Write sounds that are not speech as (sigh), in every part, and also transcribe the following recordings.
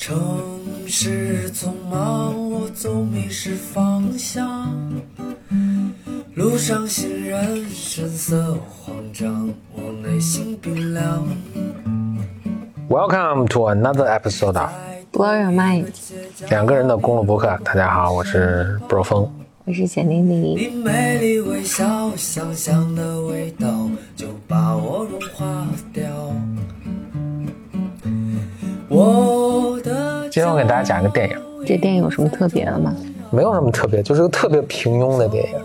城市匆忙，我总迷失方向。路上行人神色慌张，我内心冰凉。Welcome to another episode of Blow your mind，两个人的公路博客。大家好，我是 Bro 峰。我是简丽丽。你美丽微笑，香香的味道就把我融化掉。我的今天我给大家讲一个电影，这电影有什么特别的吗？没有什么特别，就是个特别平庸的电影。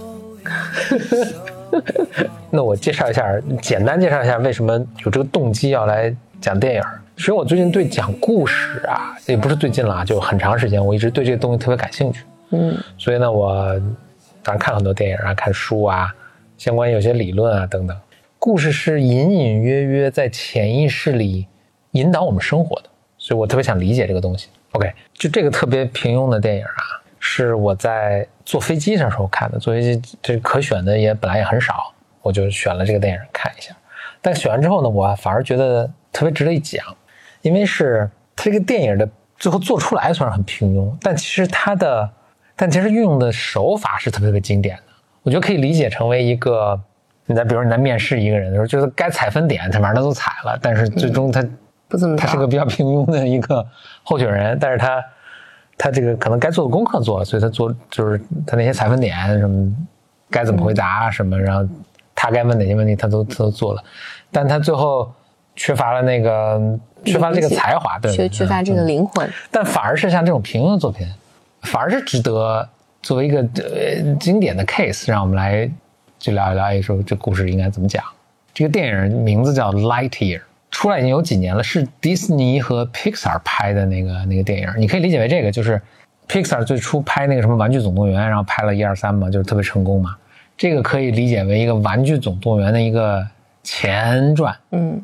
(laughs) 那我介绍一下，简单介绍一下为什么有这个动机要来讲电影。其实我最近对讲故事啊，也不是最近了啊，就很长时间，我一直对这个东西特别感兴趣。嗯，所以呢，我当然看很多电影啊，看书啊，相关有些理论啊等等。故事是隐隐约约在潜意识里引导我们生活的，所以我特别想理解这个东西。OK，就这个特别平庸的电影啊，是我在坐飞机上时候看的。坐飞机这可选的也本来也很少，我就选了这个电影看一下。但选完之后呢，我反而觉得特别值得一讲，因为是它这个电影的最后做出来虽然很平庸，但其实它的但其实运用的手法是特别特别经典的，我觉得可以理解成为一个，你在比如你在面试一个人的时候，就是该踩分点，他反正他都踩了，但是最终他、不怎么他是个比较平庸的一个候选人，但是他他这个可能该做的功课做了，所以他做就是他那些采分点什么该怎么回答什么，然后他该问哪些问题他都他都做了，但他最后缺乏了那个缺乏这个才华，对，缺缺乏这个灵魂。但反而是像这种平庸的作品，反而是值得作为一个呃经典的 case，让我们来就聊一聊，一说这故事应该怎么讲。这个电影名字叫《Lightyear》，出来已经有几年了，是迪士尼和 Pixar 拍的那个那个电影。你可以理解为这个就是 Pixar 最初拍那个什么《玩具总动员》，然后拍了一二三嘛，就是特别成功嘛。这个可以理解为一个《玩具总动员》的一个前传。嗯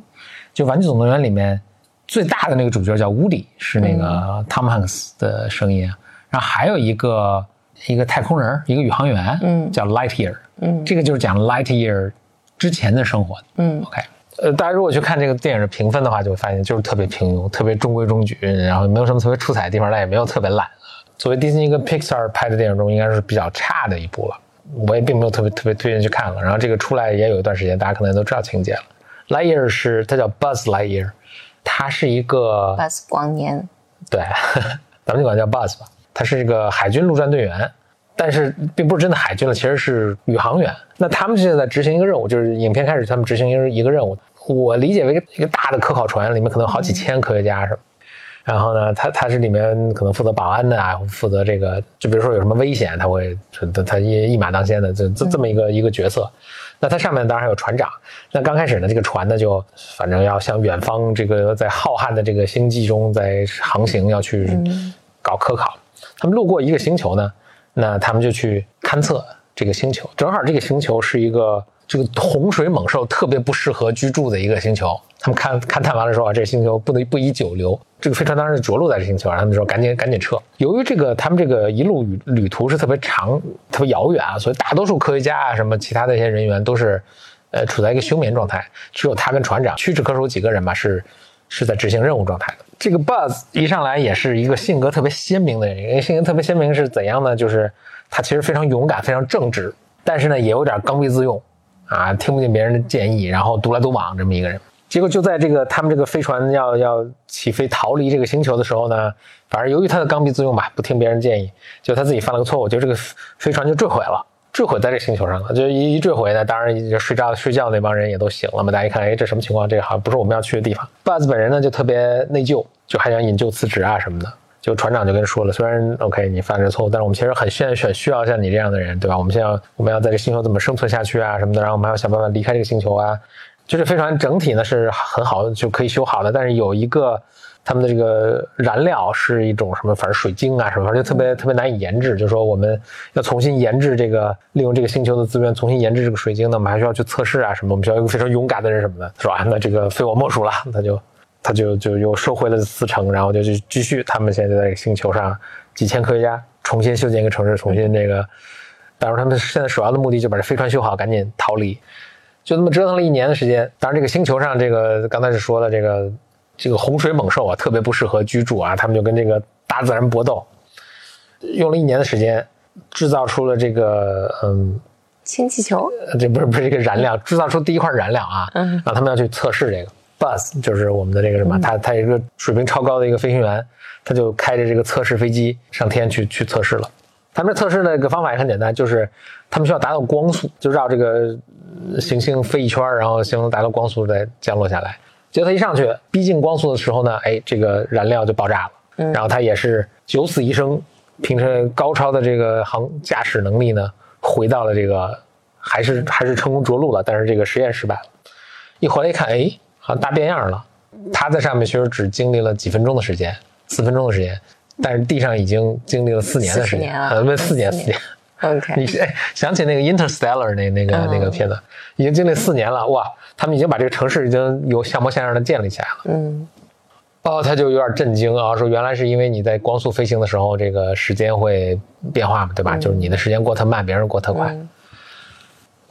就《玩具总动员》里面最大的那个主角叫乌迪，是那个 Tom Hanks 的声音啊。然后还有一个一个太空人，一个宇航员，嗯叫 Lightyear，嗯这个就是讲 Lightyear 之前的生活。嗯 OK，呃，大家如果去看这个电影的评分的话，就会发现就是特别平庸，特别中规中矩，然后没有什么特别出彩的地方，但也没有特别烂。作为迪士尼跟 Pixar 拍的电影中，应该是比较差的一部了。我也并没有特别特别推荐去看了。然后这个出来也有一段时间，大家可能都知道情节了。Lightyear 是它叫 Buzz Lightyear，它是一个，Buzz 光年。对，(laughs) 咱们就管它叫 Buzz 吧。他是一个海军陆战队员，但是并不是真的海军了，其实是宇航员。那他们现在在执行一个任务，就是影片开始他们执行一个一个任务。我理解为一个大的科考船，里面可能有好几千科学家是吧？然后呢，他他是里面可能负责保安的啊，负责这个，就比如说有什么危险，他会他他一一马当先的这这这么一个一个角色。那它上面当然还有船长。那刚开始呢，这个船呢就反正要向远方这个在浩瀚的这个星际中在航行，要去搞科考。他们路过一个星球呢，那他们就去勘测这个星球。正好这个星球是一个这个洪水猛兽特别不适合居住的一个星球。他们看勘探完了说啊，这星球不能不宜久留。这个飞船当然是着陆在这星球然后，他们说赶紧赶紧撤。由于这个他们这个一路旅旅途是特别长、特别遥远啊，所以大多数科学家啊什么其他的一些人员都是呃处在一个休眠状态，只有他跟船长屈指可数几个人吧是是在执行任务状态的。这个 Buzz 一上来也是一个性格特别鲜明的人，因为性格特别鲜明是怎样呢？就是他其实非常勇敢、非常正直，但是呢也有点刚愎自用啊，听不进别人的建议，然后独来独往这么一个人。结果就在这个他们这个飞船要要起飞逃离这个星球的时候呢，反正由于他的刚愎自用吧，不听别人建议，就他自己犯了个错误，就这个飞船就坠毁了，坠毁在这星球上了。就一一坠毁呢，当然就睡觉睡觉那帮人也都醒了嘛。大家一看，哎，这什么情况？这好像不是我们要去的地方。Buzz 本人呢就特别内疚，就还想引咎辞职啊什么的。就船长就跟说了，虽然 OK 你犯了错误，但是我们其实很现在选需要像你这样的人，对吧？我们现在我们要在这星球怎么生存下去啊什么的，然后我们还要想办法离开这个星球啊。就这飞船整体呢是很好的，就可以修好的，但是有一个他们的这个燃料是一种什么，反正水晶啊什么，反正就特别特别难以研制。就是说我们要重新研制这个，利用这个星球的资源重新研制这个水晶呢，我们还需要去测试啊什么，我们需要一个非常勇敢的人什么的，是吧？那这个非我莫属了，那就他就就又收回了四成，然后就去继续他们现在在这个星球上几千科学家重新修建一个城市，重新这个，当然他们现在首要的目的就把这飞船修好，赶紧逃离。就那么折腾了一年的时间。当然，这个星球上，这个刚才是说的这个这个洪水猛兽啊，特别不适合居住啊，他们就跟这个大自然搏斗，用了一年的时间，制造出了这个嗯，氢气球，呃这不是不是这个燃料，制造出第一块燃料啊，嗯然后他们要去测试这个 Buzz，就是我们的这个什么，他他一个水平超高的一个飞行员，他就开着这个测试飞机上天去去测试了。他们这测试的一个方法也很简单，就是他们需要达到光速，就绕这个呃行星飞一圈，然后行星达到光速再降落下来。结果他一上去逼近光速的时候呢，哎，这个燃料就爆炸了，嗯然后他也是九死一生，凭着高超的这个航驾驶能力呢，回到了这个还是还是成功着陆了，但是这个实验失败了。一回来一看，哎，好像大变样了。他在上面其实只经历了几分钟的时间，四分钟的时间，但是地上已经经历了四年的时间，呃，不，四年，四四年。你 OK，哎想起那个 Interstellar 那那个、嗯那个片子，已经经历四年了，哇，他们已经把这个城市已经有像模像样的建立起来了。嗯哦，他就有点震惊啊，说原来是因为你在光速飞行的时候，这个时间会变化嘛，对吧？就是你的时间过特慢，别人过特快。嗯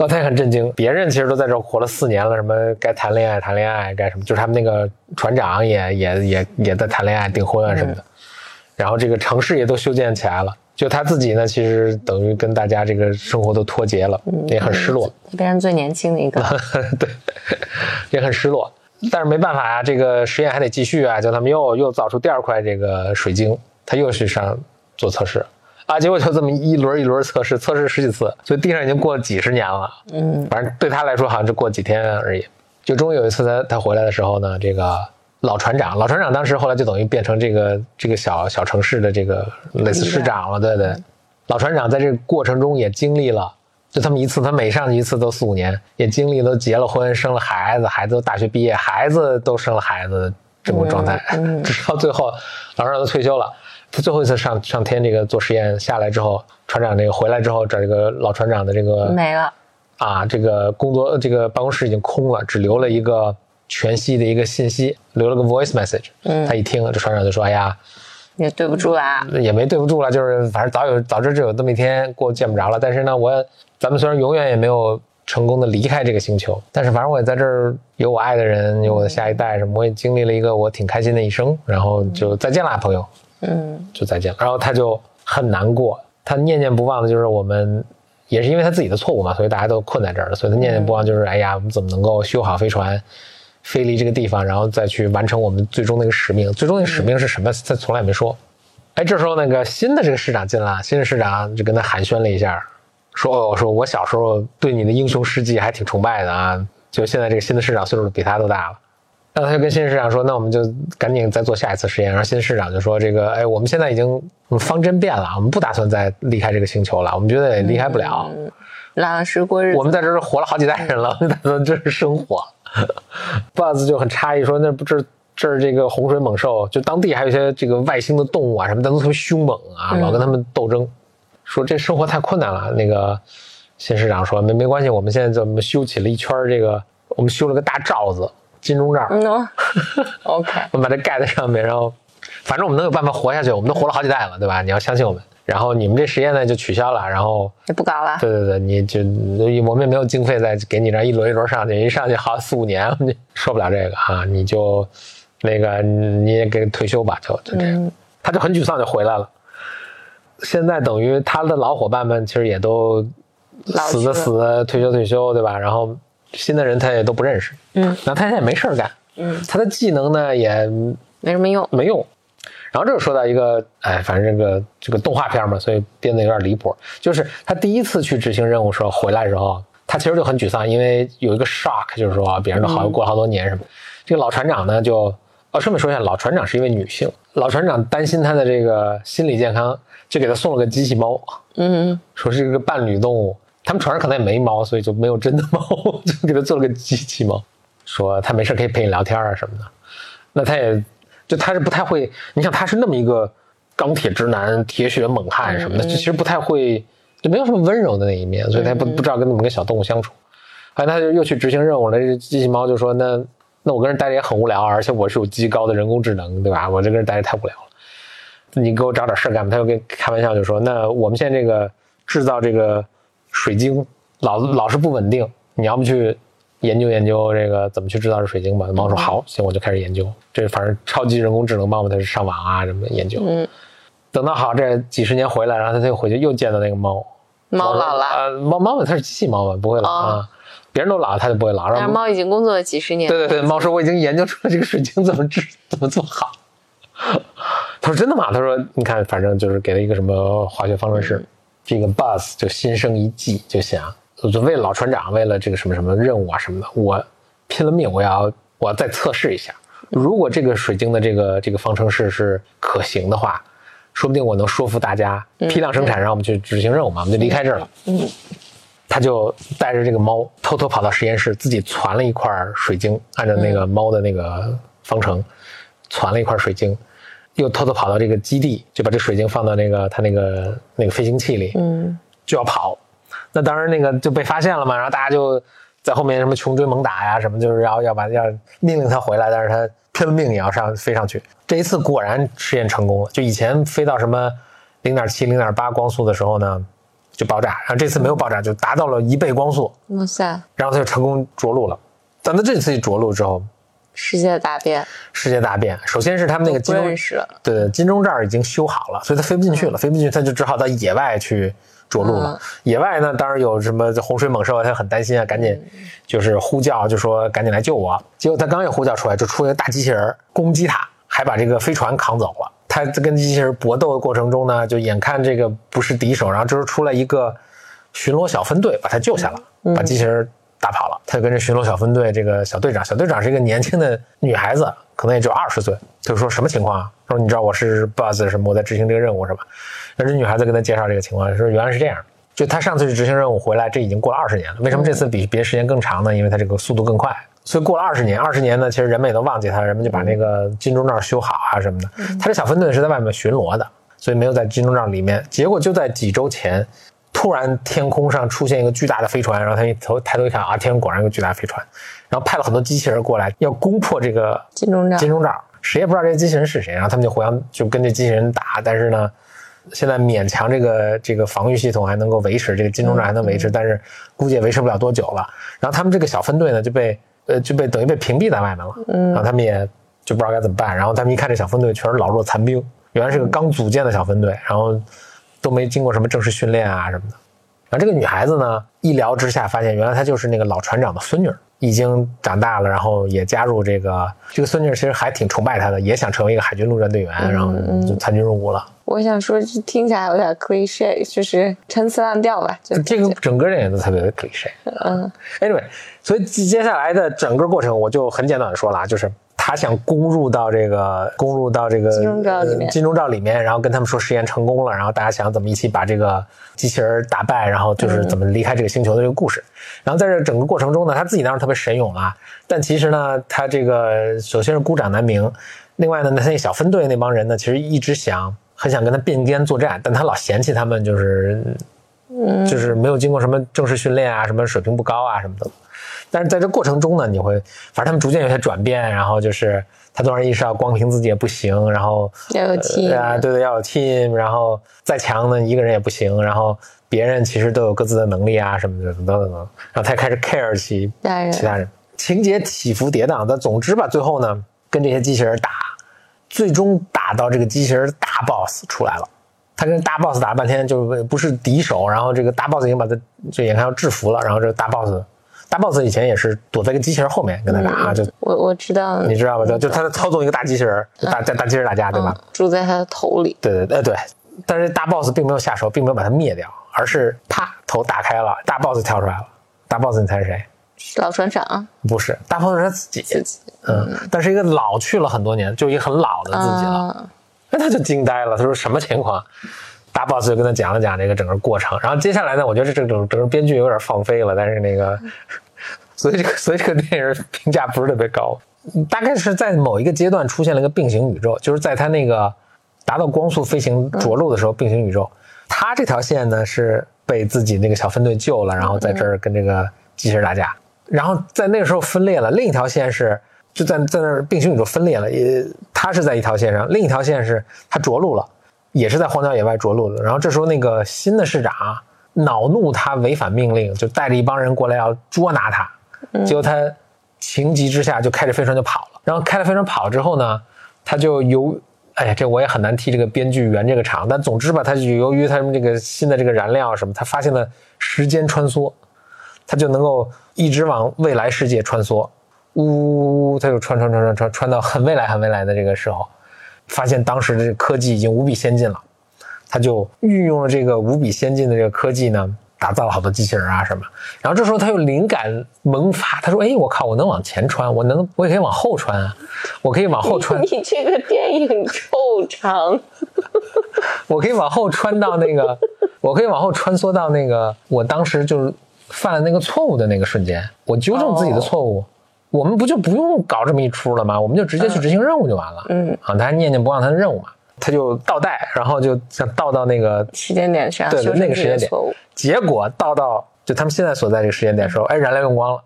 哦，他也很震惊，别人其实都在这活了四年了，什么该谈恋爱谈恋爱，该什么，就是他们那个船长也也也也在谈恋爱、订婚啊什么的，然后这个城市也都修建起来了，就他自己呢，其实等于跟大家这个生活都脱节了，也很失落。变成最年轻的一个，(laughs) 对，也很失落。但是没办法呀、这个实验还得继续啊，就他们又又造出第二块这个水晶，他又去上做测试啊，结果就这么一轮一轮测试，测试十几次，所以地上已经过了几十年了。嗯反正对他来说好像就过几天而已。就终于有一次他他回来的时候呢，这个老船长，老船长当时后来就等于变成这个这个小小城市的这个类似市长了，对对。老船长在这个过程中也经历了，就他们一次，他每上去一次都四五年，也经历都结了婚，生了孩子，孩子都大学毕业，孩子都生了孩子这么个状态，嗯嗯 (laughs) 直到最后老船长都退休了。他最后一次上上天这个做实验下来之后，船长这个回来之后，这个老船长的这个没了，啊，这个工作这个办公室已经空了，只留了一个全息的一个信息，留了个 voice message。嗯他一听，这船长就说：“哎呀，也对不住啦，也没对不住了，就是反正早有早知就有这么一天过见不着了。但是呢，我咱们虽然永远也没有成功的离开这个星球，但是反正我也在这儿有我爱的人，有我的下一代什么，我也经历了一个我挺开心的一生。然后就再见啦，朋友。”嗯就再见了。然后他就很难过，他念念不忘的就是我们，也是因为他自己的错误嘛，所以大家都困在这儿了，所以他念念不忘就是，哎呀，我们怎么能够修好飞船，飞离这个地方，然后再去完成我们最终那个使命？最终那个使命是什么？他从来没说。哎，这时候那个新的这个市长进来，新的市长就跟他寒暄了一下，说：“哦，说我小时候对你的英雄事迹还挺崇拜的啊，就现在这个新的市长岁数比他都大了。”然后他就跟新市长说：“那我们就赶紧再做下一次实验。”然后新市长就说：“这个，哎，我们现在已经方针变了，我们不打算再离开这个星球了，我们觉得也离开不了。嗯，老实过日子，我们在这儿活了好几代人了，我们打算这是生活。”Buzz 就很诧异说：“那不是这儿这个洪水猛兽，就当地还有一些这个外星的动物啊什么的，都特别凶猛啊，嗯老跟他们斗争。说这生活太困难了。”那个新市长说：“没没关系，我们现在怎么修起了一圈儿这个，我们修了个大罩子，金钟罩。”嗯哦，(laughs) OK，我们把它盖在上面，然后反正我们能有办法活下去，我们都活了好几代了，对吧？你要相信我们。然后你们这实验呢就取消了，然后也不搞了，对对对，你就我们也没有经费再给你这样一轮一轮上去，一上去好四五年，你受不了这个啊，你就那个你也给退休吧，就就这样。嗯他就很沮丧就回来了。现在等于他的老伙伴们其实也都死的死的，退休退休，对吧？然后新的人他也都不认识，嗯，然后他现在也没事儿干，嗯，他的技能呢也没什么用，没用。然后这就说到一个，哎，反正这个这个动画片嘛，所以编的有点离谱。就是他第一次去执行任务时候回来的时候，他其实就很沮丧，因为有一个 shock，就是说别人都好过了好多年什么。这个老船长呢，就哦，顺便说一下，老船长是一位女性，老船长担心她的这个心理健康，就给他送了个机器猫，嗯说是一个伴侣动物。他们船上可能也没猫，所以就没有真的猫，(laughs) 就给他做了个机器猫，说他没事可以陪你聊天啊什么的。那他也就他是不太会，你想他是那么一个钢铁直男、铁血猛汉什么的，就其实不太会，就没有什么温柔的那一面，所以他不不知道跟怎么跟小动物相处。后来他就又去执行任务了，这机器猫就说：“那那我跟人待着也很无聊，而且我是有极高的人工智能，对吧？我这跟人待着太无聊了。”你给我找点事儿干吧。他又跟开玩笑就说：“那我们现在这个制造这个水晶老老是不稳定，你要不去研究研究这个怎么去制造这水晶吧。猫说好，行，我就开始研究。这反正超级人工智能猫嘛，它是上网啊什么研究。嗯，等到好这几十年回来，然后他又回去又见到那个猫。猫老了，呃，猫猫嘛，它是机器猫嘛，不会老哦啊。别人都老了，它就不会老。然后但是猫已经工作了几十年。对对对，猫说我已经研究出来这个水晶怎么制怎么做好。他说真的吗？他说你看，反正就是给了一个什么化学方程式，这个 Buzz 就心生一计，就想我就为了老船长，为了这个什么什么任务啊什么的，我拼了命，我要我要再测试一下，如果这个水晶的这个这个方程式是可行的话，说不定我能说服大家批量生产，让我们去执行任务嘛，我们就离开这儿了。嗯，他就带着这个猫偷偷跑到实验室，自己攒了一块水晶，按照那个猫的那个方程，攒了一块水晶，又偷偷跑到这个基地，就把这水晶放到那个他那个那个飞行器里，嗯，就要跑。那当然那个就被发现了嘛，然后大家就在后面什么穷追猛打呀，什么就是要要把要命令他回来，但是他拼了命也要上飞上去。这一次果然实验成功了，就以前飞到什么零点七、零点八光速的时候呢，就爆炸，然后这次没有爆炸，就达到了一倍光速，哇塞，然后他就成功着陆了。但他这次一着陆之后，世界大变，世界大变。首先是他们那个金钟。对对，金钟罩已经修好了，所以他飞不进去了，飞不进去他就只好到野外去着陆了。野外呢，当然有什么洪水猛兽，他很担心啊，赶紧就是呼叫，就说赶紧来救我。结果他刚一呼叫出来，就出一个大机器人攻击他，还把这个飞船扛走了。他在跟机器人搏斗的过程中呢，就眼看这个不是敌手，然后这时候出来一个巡逻小分队，把他救下了，把机器人打跑了。他就跟这巡逻小分队这个小队长，小队长是一个年轻的女孩子，可能也就二十岁。就说什么情况啊？说你知道我是 Buzz 什么？我在执行这个任务是吧？那这女孩子跟他介绍这个情况，说原来是这样。就他上次去执行任务回来，这已经过了二十年了。为什么这次比别的时间更长呢？因为他这个速度更快，所以过了二十年，二十年呢，其实人们也都忘记他，人们就把那个金钟罩修好啊什么的。他这小分队是在外面巡逻的，所以没有在金钟罩里面。结果就在几周前，突然天空上出现一个巨大的飞船，然后他一头抬头一看啊，天空果然有个巨大飞船，然后派了很多机器人过来要攻破这个金钟罩。金钟罩，谁也不知道这些机器人是谁，然后他们就互相就跟这机器人打，但是呢，现在勉强这个这个防御系统还能够维持，这个金钟罩还能维持，但是估计也维持不了多久了。然后他们这个小分队呢就被呃就被等于被屏蔽在外面了，然后他们也就不知道该怎么办。然后他们一看这小分队全是老弱残兵，原来是个刚组建的小分队，然后都没经过什么正式训练啊什么的。然后这个女孩子呢，一聊之下发现，原来她就是那个老船长的孙女儿，已经长大了，然后也加入这个这个孙女儿其实还挺崇拜她的，也想成为一个海军陆战队员，然后就参军入伍了。我想说，这听起来有点 cliche，就是陈词滥调吧。就这个整个电影都特别的 cliche。嗯 Anyway，所以接下来的整个过程我就很简短的说了啊，就是他想攻入到这个攻入到这个金钟罩里面呃金钟罩里面，然后跟他们说实验成功了，然后大家想怎么一起把这个机器人打败，然后就是怎么离开这个星球的这个故事。然后在这整个过程中呢，他自己当然特别神勇啊，但其实呢，他这个首先是孤掌难鸣，另外呢，他那小分队那帮人呢，其实一直想很想跟他并肩作战，但他老嫌弃他们就是嗯就是没有经过什么正式训练啊，什么水平不高啊什么的。但是在这过程中呢，你会，反正他们逐渐有些转变，然后就是他突然意识到光凭自己也不行，然后要有 team 啊，对对，要有 team，然后再强呢一个人也不行，然后别人其实都有各自的能力啊什么的等等等，然后他开始 care 起其他人其他人，情节起伏跌宕，但总之吧，最后呢跟这些机器人打，最终打到这个机器人大 boss 出来了。他跟大 boss 打了半天，就是不是敌手，然后这个大 boss 已经把他就眼看要制服了，然后这个大 boss，大 boss 以前也是躲在一个机器人后面跟他打，啊就我我知道，你知道吧？就就他操纵一个大机器人，就大大大机器人打架，对吧？嗯住在他的头里，对对对对，但是大 boss 并没有下手，并没有把他灭掉，而是啪头打开了，大 boss 跳出来了。大 boss 你猜是谁？老船长不是，大 boss 是他自己，自己嗯，但是一个老去了很多年，就一个很老的自己了。啊，那他就惊呆了，他说什么情况？大 boss 就跟他讲了讲这个整个过程，然后接下来呢，我觉得这整整整个编剧有点放飞了，但是那个，(laughs) 所以这个所以这个电影评价不是特别高，大概是在某一个阶段出现了一个并行宇宙，就是在他那个达到光速飞行着陆的时候，并行宇宙，他这条线呢是被自己那个小分队救了，然后在这儿跟这个机器人打架，然后在那个时候分裂了，另一条线是。就在在那儿并行宇宙分裂了，也他是在一条线上，另一条线是他着陆了，也是在荒郊野外着陆的。然后这时候那个新的市长恼怒他违反命令，就带着一帮人过来要捉拿他。结果他情急之下就开着飞船就跑了。然后开着飞船跑之后呢，他就由哎呀，这我也很难替这个编剧圆这个场。但总之吧，他就由于他们这个新的这个燃料什么，他发现了时间穿梭，他就能够一直往未来世界穿梭。呜，他就穿穿穿穿穿穿到很未来很未来的这个时候，发现当时的这个科技已经无比先进了，他就运用了这个无比先进的这个科技呢，打造了好多机器人啊什么。然后这时候他又灵感萌发，他说：“哎，我靠，我能往前穿，我能，我也可以往后穿啊，我可以往后穿。(laughs) ”你这个电影臭长，(laughs) 我可以往后穿到那个，我可以往后穿梭到那个我当时就是犯了那个错误的那个瞬间，我纠正自己的错误。我们不就不用搞这么一出了吗？我们就直接去执行任务就完了。嗯，啊，他还念念不忘他的任务嘛，他就倒带，然后就想倒到那个时间点上，对那个时间点结果倒到就他们现在所在这个时间点的时候，哎，燃料用光了。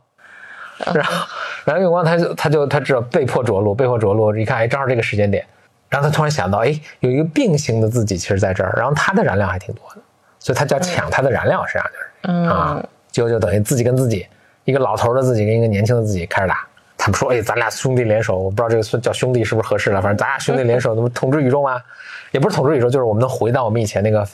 然后燃料用光，他就他就他知道被迫着陆，被迫着陆，一看，哎，正好这个时间点，然后他突然想到，哎，有一个并行的自己，其实在这儿，然后他的燃料还挺多的，所以他就要抢他的燃料，实际上就是，嗯。啊，结果就等于自己跟自己，一个老头的自己跟一个年轻的自己开始打。他们说，哎，咱俩兄弟联手，我不知道这个叫兄弟是不是合适了，反正咱俩兄弟联手，能统治宇宙吗？也不是统治宇宙，就是我们能回到我们以前那个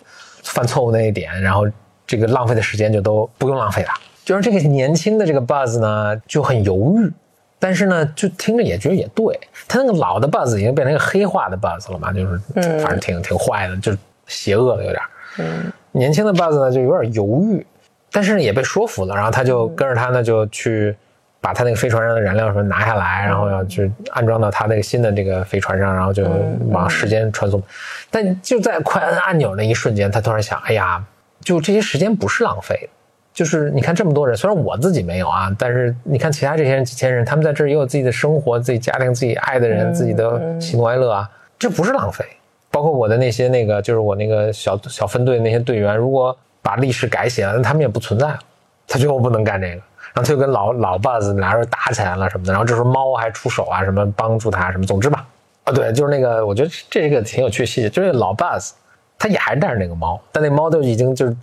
犯错误那一点，然后这个浪费的时间就都不用浪费了。就是这个年轻的这个 Buzz 呢就很犹豫，但是呢就听着也觉得也对。他那个老的 Buzz 已经变成一个黑化的 Buzz 了嘛，就是反正挺挺坏的，就是邪恶的有点。嗯年轻的 Buzz 呢就有点犹豫，但是也被说服了，然后他就跟着他呢就去把他那个飞船上的燃料什么拿下来，然后要去安装到他那个新的这个飞船上，然后就往时间传送。但就在快按按钮那一瞬间，他突然想，哎呀，就这些时间不是浪费的。就是你看这么多人，虽然我自己没有啊，但是你看其他这些人几千人，他们在这儿也有自己的生活、自己家庭、自己爱的人、自己的喜怒哀乐啊，这不是浪费。包括我的那些那个，就是我那个小小分队的那些队员，如果把历史改写了，那他们也不存在了。他最后不能干这个，然后他就跟老老 Buzz 俩人打起来了什么的，然后这时候猫还出手啊，什么帮助他什么，总之吧，啊对，就是那个，我觉得这是个挺有趣的细节，就是老 Buzz 他也还是带着那个猫，但那猫都已经就是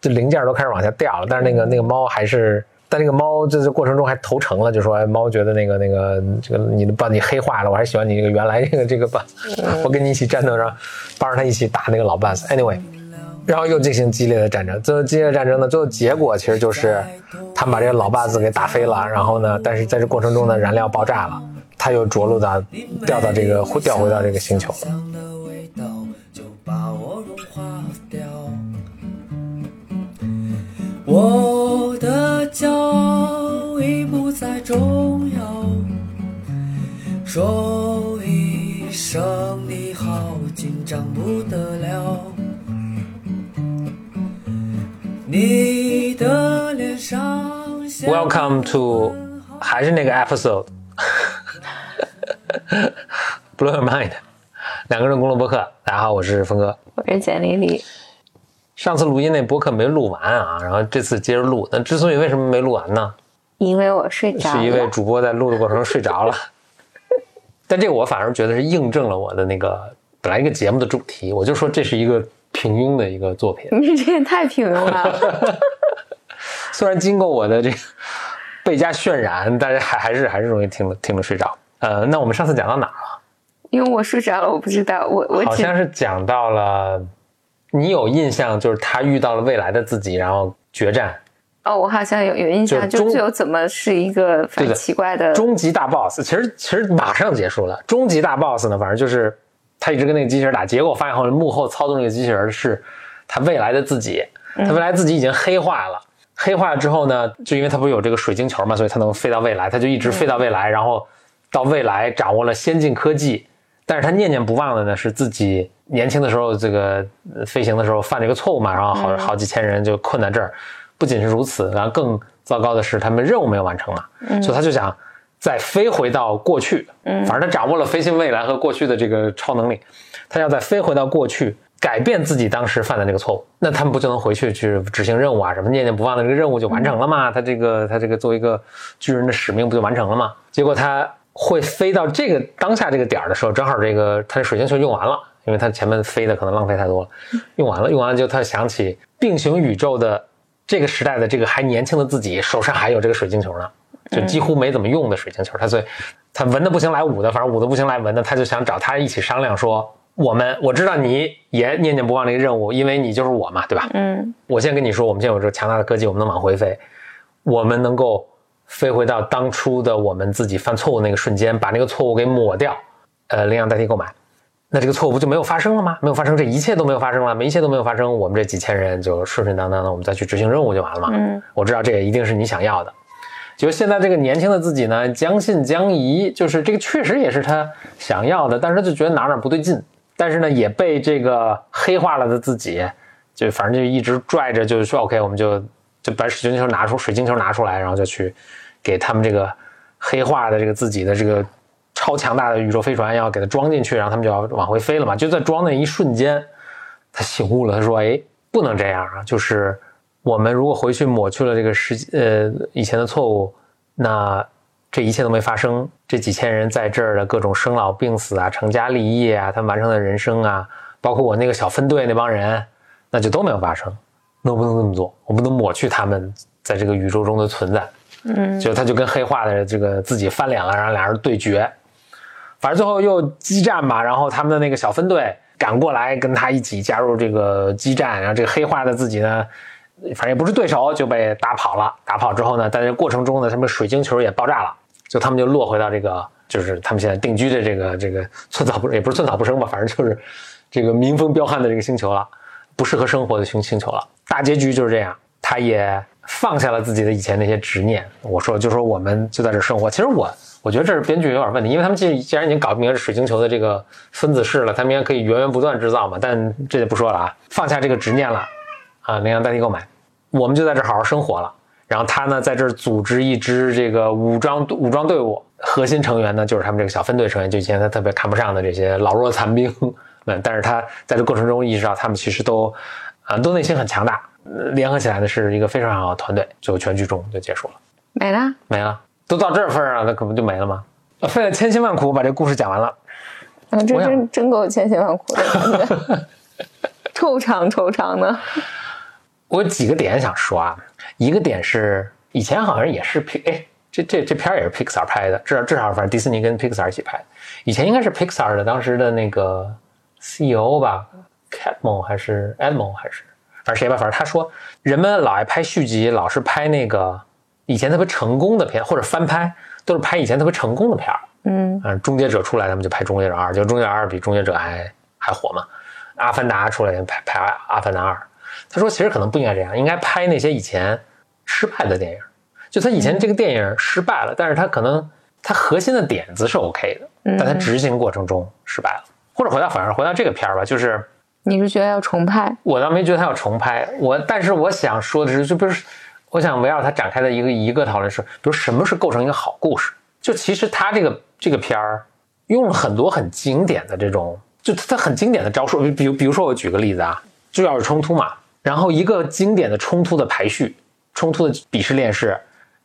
就零件都开始往下掉了，但是那个那个猫还是。但那个猫在这过程中还投诚了，就说：“哎，猫觉得那个那个这个你的把你黑化了，我还喜欢你这个原来这个这个 buzz，(laughs) 我跟你一起战斗，然后帮着他一起打那个老 buzz。Anyway，然后又进行激烈的战争。最后激烈的战争呢，最后结果其实就是他们把这个老 buzz 给打飞了，然后呢，但是在这过程中呢，燃料爆炸了，他又着陆到掉到这个掉回到这个星球了。香的味道就把我融化掉。我的骄傲已不再重要，说一声你好，紧张不得了。你的脸上写 Welcome to 还是那个 episode (laughs) Blow Your Mind，两个人公路播客。大家好，我是峰哥。我是简丽丽，上次录音那播客没录完啊，然后这次接着录。那之所以为什么没录完呢？因为我睡着了是因为。主播在录的过程中睡着了。(laughs) 但这个我反而觉得是印证了我的那个本来一个节目的主题，我就说这是一个平庸的一个作品。(laughs) 你这也太平庸了。(laughs) 虽然经过我的这个倍加渲染，但是还还是还是容易听了听了睡着。呃，那我们上次讲到哪儿了？因为我睡着了，我不知道，我我只好像是讲到了，你有印象，就是他遇到了未来的自己，然后决战，哦，我好像有有印象，就最后怎么是一个对的反奇怪的，终极大 boss。其实其实马上结束了，终极大 boss 呢，反正就是他一直跟那个机器人打，结果发现后来幕后操纵那个机器人是他未来的自己，他未来自己已经黑化了。黑化了之后呢，就因为他不是有这个水晶球嘛，所以他能飞到未来，他就一直飞到未来，然后到未来掌握了先进科技。但是他念念不忘的呢，是自己年轻的时候这个呃飞行的时候犯了一个错误嘛，然后好好几千人就困在这儿。不仅是如此，然后更糟糕的是，他们任务没有完成嘛，所以他就想再飞回到过去。嗯反正他掌握了飞行未来和过去的这个超能力，他要再飞回到过去，改变自己当时犯的那个错误。那他们不就能回去去执行任务啊？什么念念不忘的这个任务就完成了嘛？他这个他这个作为一个巨人的使命不就完成了吗？结果他会飞到这个当下这个点儿的时候，正好这个他的水晶球用完了，因为他前面飞的可能浪费太多了，(laughs) 用完了，用完了就他想起并行宇宙的这个时代的这个还年轻的自己手上还有这个水晶球呢，就几乎没怎么用的水晶球。他所以他文的不行来武的，反正武的不行来文的，他就想找他一起商量说，我们我知道你也念念不忘这个任务，因为你就是我嘛，对吧？嗯我先跟你说，我们现在有这个强大的科技，我们能往回飞，我们能够飞回到当初的我们自己犯错误那个瞬间，把那个错误给抹掉，呃，领养代替购买，那这个错误不就没有发生了吗？没有发生，这一切都没有发生了，一切都没有发生，我们这几千人就顺顺当当的，我们再去执行任务就完了嘛。嗯我知道这也一定是你想要的。就现在这个年轻的自己呢，将信将疑，就是这个确实也是他想要的，但是他就觉得哪哪不对劲，但是呢，也被这个黑化了的自己，就反正就一直拽着，就是说 OK，我们就就把水晶球拿出，水晶球拿出来，然后就去给他们这个黑化的这个自己的这个超强大的宇宙飞船要给它装进去，然后他们就要往回飞了嘛。就在装那一瞬间，他醒悟了，他说：“哎，不能这样啊！就是我们如果回去抹去了这个时呃以前的错误，那这一切都没发生。这几千人在这儿的各种生老病死啊、成家立业啊，他们完成的人生啊，包括我那个小分队那帮人，那就都没有发生。那我不能这么做，我不能抹去他们在这个宇宙中的存在。嗯就他就跟黑化的这个自己翻脸了，然后俩人对决，反正最后又激战吧，然后他们的那个小分队赶过来跟他一起加入这个激战，然后这个黑化的自己呢，反正也不是对手，就被打跑了。打跑之后呢，在这过程中呢，他们水晶球也爆炸了，就他们就落回到这个就是他们现在定居的这个这个寸草不也不是寸草不生吧，反正就是这个民风彪悍的这个星球了，不适合生活的星星球了。大结局就是这样，他也放下了自己的以前那些执念。我说，就说我们就在这生活。其实我我觉得这是编剧有点问题，因为他们既既然已经搞明白水晶球的这个分子式了，他们应该可以源源不断制造嘛。但这就不说了啊，放下这个执念了啊，领养代替购买，我们就在这好好生活了。然后他呢，在这儿组织一支这个武装武装队伍，核心成员呢就是他们这个小分队成员，就以前他特别看不上的这些老弱残兵们。但是他在这过程中意识到，他们其实都啊都内心很强大，呃联合起来的是一个非常好的团队。最后全剧终就结束了，没了。没了，都到这份儿上，那可不就没了吗？呃费了千辛万苦把这故事讲完了。嗯，这真真够千辛万苦的感觉，(laughs) 惆怅惆怅的。我有几个点想说啊，一个点是以前好像也是 P 哎，这这这片儿也是 Pixar 拍的，至少至少反正迪士尼跟 Pixar 一起拍的。以前应该是 Pixar 的当时的那个 CEO 吧，Catmull 还是 Edmond 还是反正谁吧，反正他说人们老爱拍续集，老是拍那个以前特别成功的片或者翻拍，都是拍以前特别成功的片儿。嗯嗯，终结者出来，他们就拍终结者二，就终结者二比终结者还还火嘛。阿凡达出来拍拍阿凡达二，他说其实可能不应该这样，应该拍那些以前失败的电影。就他以前这个电影失败了，但是他可能他核心的点子是 OK 的，但他执行过程中失败了。或者回到反而回到这个片儿吧，就是你是觉得要重拍？我倒没觉得他要重拍，我但是我想说的是，就不是我想围绕他展开的一个一个讨论是，比如什么是构成一个好故事？就其实他这个这个片儿用了很多很经典的这种，就他很经典的招数，比比如比如说我举个例子啊，就要是冲突嘛，然后一个经典的冲突的排序，冲突的鄙视链是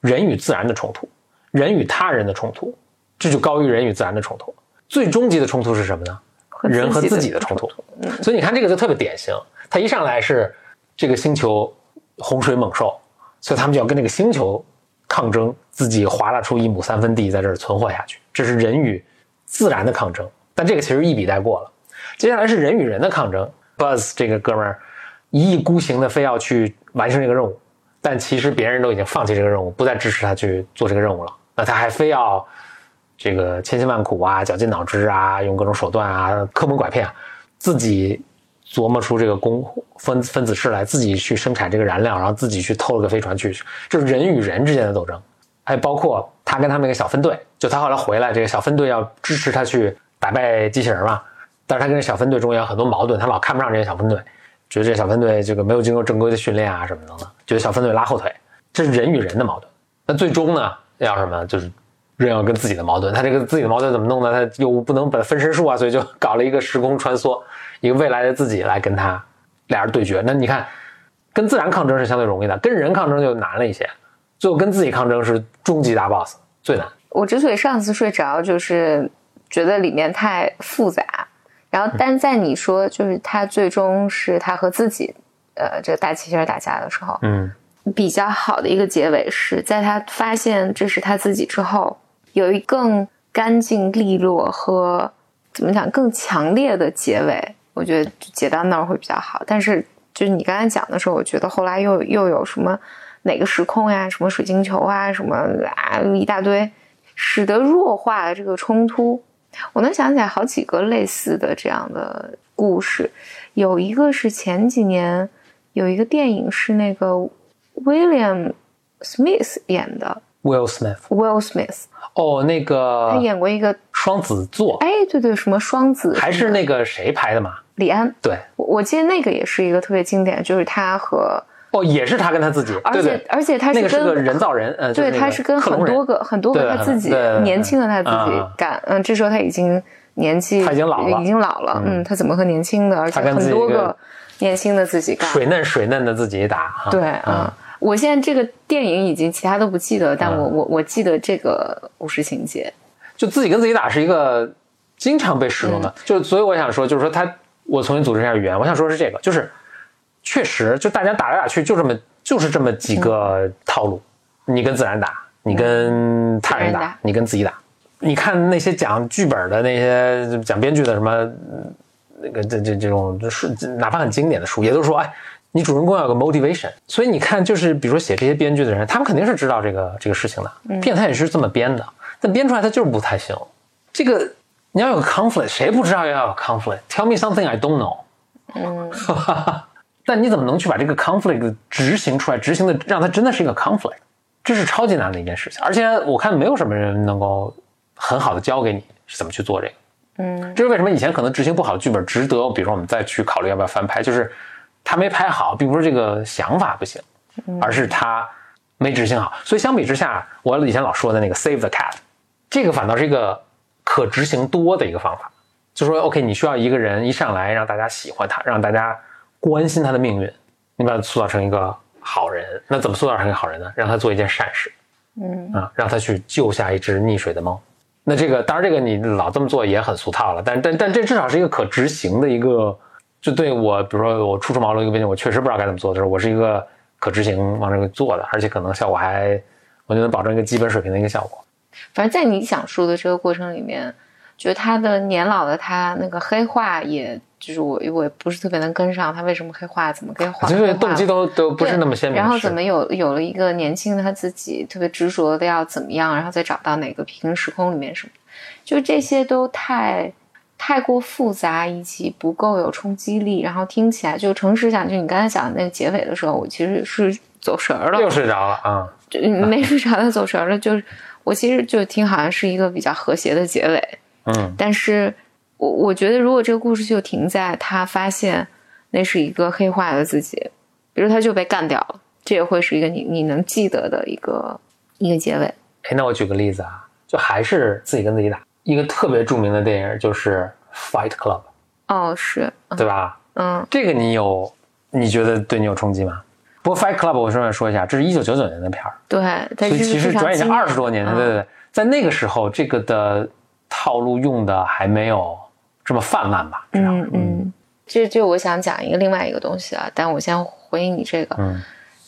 人与自然的冲突，人与他人的冲突，这就高于人与自然的冲突。最终极的冲突是什么呢？人和自己的冲突。所以你看这个就特别典型，他一上来是这个星球洪水猛兽，所以他们就要跟这个星球抗争，自己划拉出一亩三分地在这儿存活下去，这是人与自然的抗争。但这个其实一笔带过了。接下来是人与人的抗争，Buzz 这个哥们儿一意孤行的非要去完成这个任务，但其实别人都已经放弃这个任务，不再支持他去做这个任务了，那他还非要这个千辛万苦啊，绞尽脑汁啊，用各种手段啊，坑蒙拐骗，自己琢磨出这个公分分子式来，自己去生产这个燃料，然后自己去偷了个飞船去，这是人与人之间的斗争。还包括他跟他们那个小分队，就他后来回来，这个小分队要支持他去打败机器人嘛，但是他跟小分队中间有很多矛盾，他老看不上这些小分队，觉得这小分队这个没有经过正规的训练啊什么的，觉得小分队拉后腿，这是人与人的矛盾。那最终呢，要什么？就是人要跟自己的矛盾，他这个自己的矛盾怎么弄呢？他又不能把分身术啊，所以就搞了一个时空穿梭，一个未来的自己来跟他俩人对决。那你看，跟自然抗争是相对容易的，跟人抗争就难了一些。最后跟自己抗争是终极大 boss，最难。我之所以上次睡着，就是觉得里面太复杂。然后，但在你说就是他最终是他和自己，呃，这个大机器人打架的时候，嗯，比较好的一个结尾是在他发现这是他自己之后，有一更干净利落和怎么讲更强烈的结尾。我觉得结到那儿会比较好。但是就是你刚才讲的时候，我觉得后来又又有什么哪个时空呀，什么水晶球啊，什么啊一大堆，使得弱化了这个冲突。我能想起来好几个类似的这样的故事，有一个是前几年有一个电影是那个 William Smith 演的。Will Smith，Will Smith 哦，那个他演过一个，双子座。哎，对对，什么双子，还是那个谁拍的嘛？李安，对，我我记得那个也是一个特别经典，就是他和，哦，也是他跟他自己，而且而且他是跟个人造人，呃，对，他是跟很多个很多个他自己年轻的他自己嗯干，嗯，这时候他已经年纪他已经老了已经老了，嗯，他怎么和年轻的，而且很多个年轻的自己干，水嫩水嫩的自己打，啊对嗯啊，我现在这个电影已经其他都不记得，但我我我记得这个故事情节，就自己跟自己打是一个经常被使用嗯。的，就所以我想说，就是说他，我重新组织一下语言，我想说是这个，就是确实就大家打来打去就这么就是这么几个套路，你跟自然打，你跟他人打打，你跟自己打，你看那些讲剧本的那些讲编剧的什么嗯那个这这这种书，哪怕很经典的书，也都说哎。你主人公要有个 motivation，所以你看，就是比如说写这些编剧的人，他们肯定是知道这个这个事情的，变态也是这么编的，但编出来他就是不太行。这个你要有个 conflict，谁不知道要有 conflict？Tell me something I don't know。嗯，(laughs) 但你怎么能去把这个 conflict 执行出来？执行的让它真的是一个 conflict，这是超级难的一件事情。而且我看没有什么人能够很好的教给你是怎么去做这个。嗯，这是为什么以前可能执行不好的剧本值得，比如说我们再去考虑要不要翻拍，就是他没拍好，并不是这个想法不行，而是他没执行好。所以相比之下，我以前老说的那个 save the cat，这个反倒是一个可执行多的一个方法。就说 OK，你需要一个人一上来让大家喜欢他，让大家关心他的命运，你把他塑造成一个好人。那怎么塑造成一个好人呢？让他做一件善事，嗯啊，让他去救下一只溺水的猫。那这个当然，这个你老这么做也很俗套了，但但但这至少是一个可执行的一个。就对我，比如说我初出茅庐一个编剧，我确实不知道该怎么做的时候，我是一个可执行往这个做的，而且可能效果还，我就能保证一个基本水平的一个效果。反正在你讲述的这个过程里面，觉得他的年老的他那个黑化，也就是我我也不是特别能跟上他为什么黑化，怎么黑化，就是黑化动机都都不是那么鲜明。然后怎么有有了一个年轻的他自己特别执着的要怎么样，然后再找到哪个平行时空里面什么，就这些都太太过复杂，以及不够有冲击力。然后听起来就诚实讲，就你刚才讲的那个结尾的时候，我其实是走神儿了，又睡着了啊？就没睡着的走神儿了。就是我其实就听好像是一个比较和谐的结尾，嗯，但是我我觉得如果这个故事就停在他发现那是一个黑化的自己，比如他就被干掉了，这也会是一个你你能记得的一个一个结尾。哎，那我举个例子啊，就还是自己跟自己打。一个特别著名的电影就是《Fight Club》，哦，是，嗯对吧？嗯这个你有，你觉得对你有冲击吗？不过《Fight Club》我顺便说一下，这是一九九九年的片儿，对，但所以是其实转眼间二十多年，嗯对对对，在那个时候，这个的套路用的还没有这么泛滥吧？至少嗯嗯，这就我想讲一个另外一个东西啊，但我先回应你这个。嗯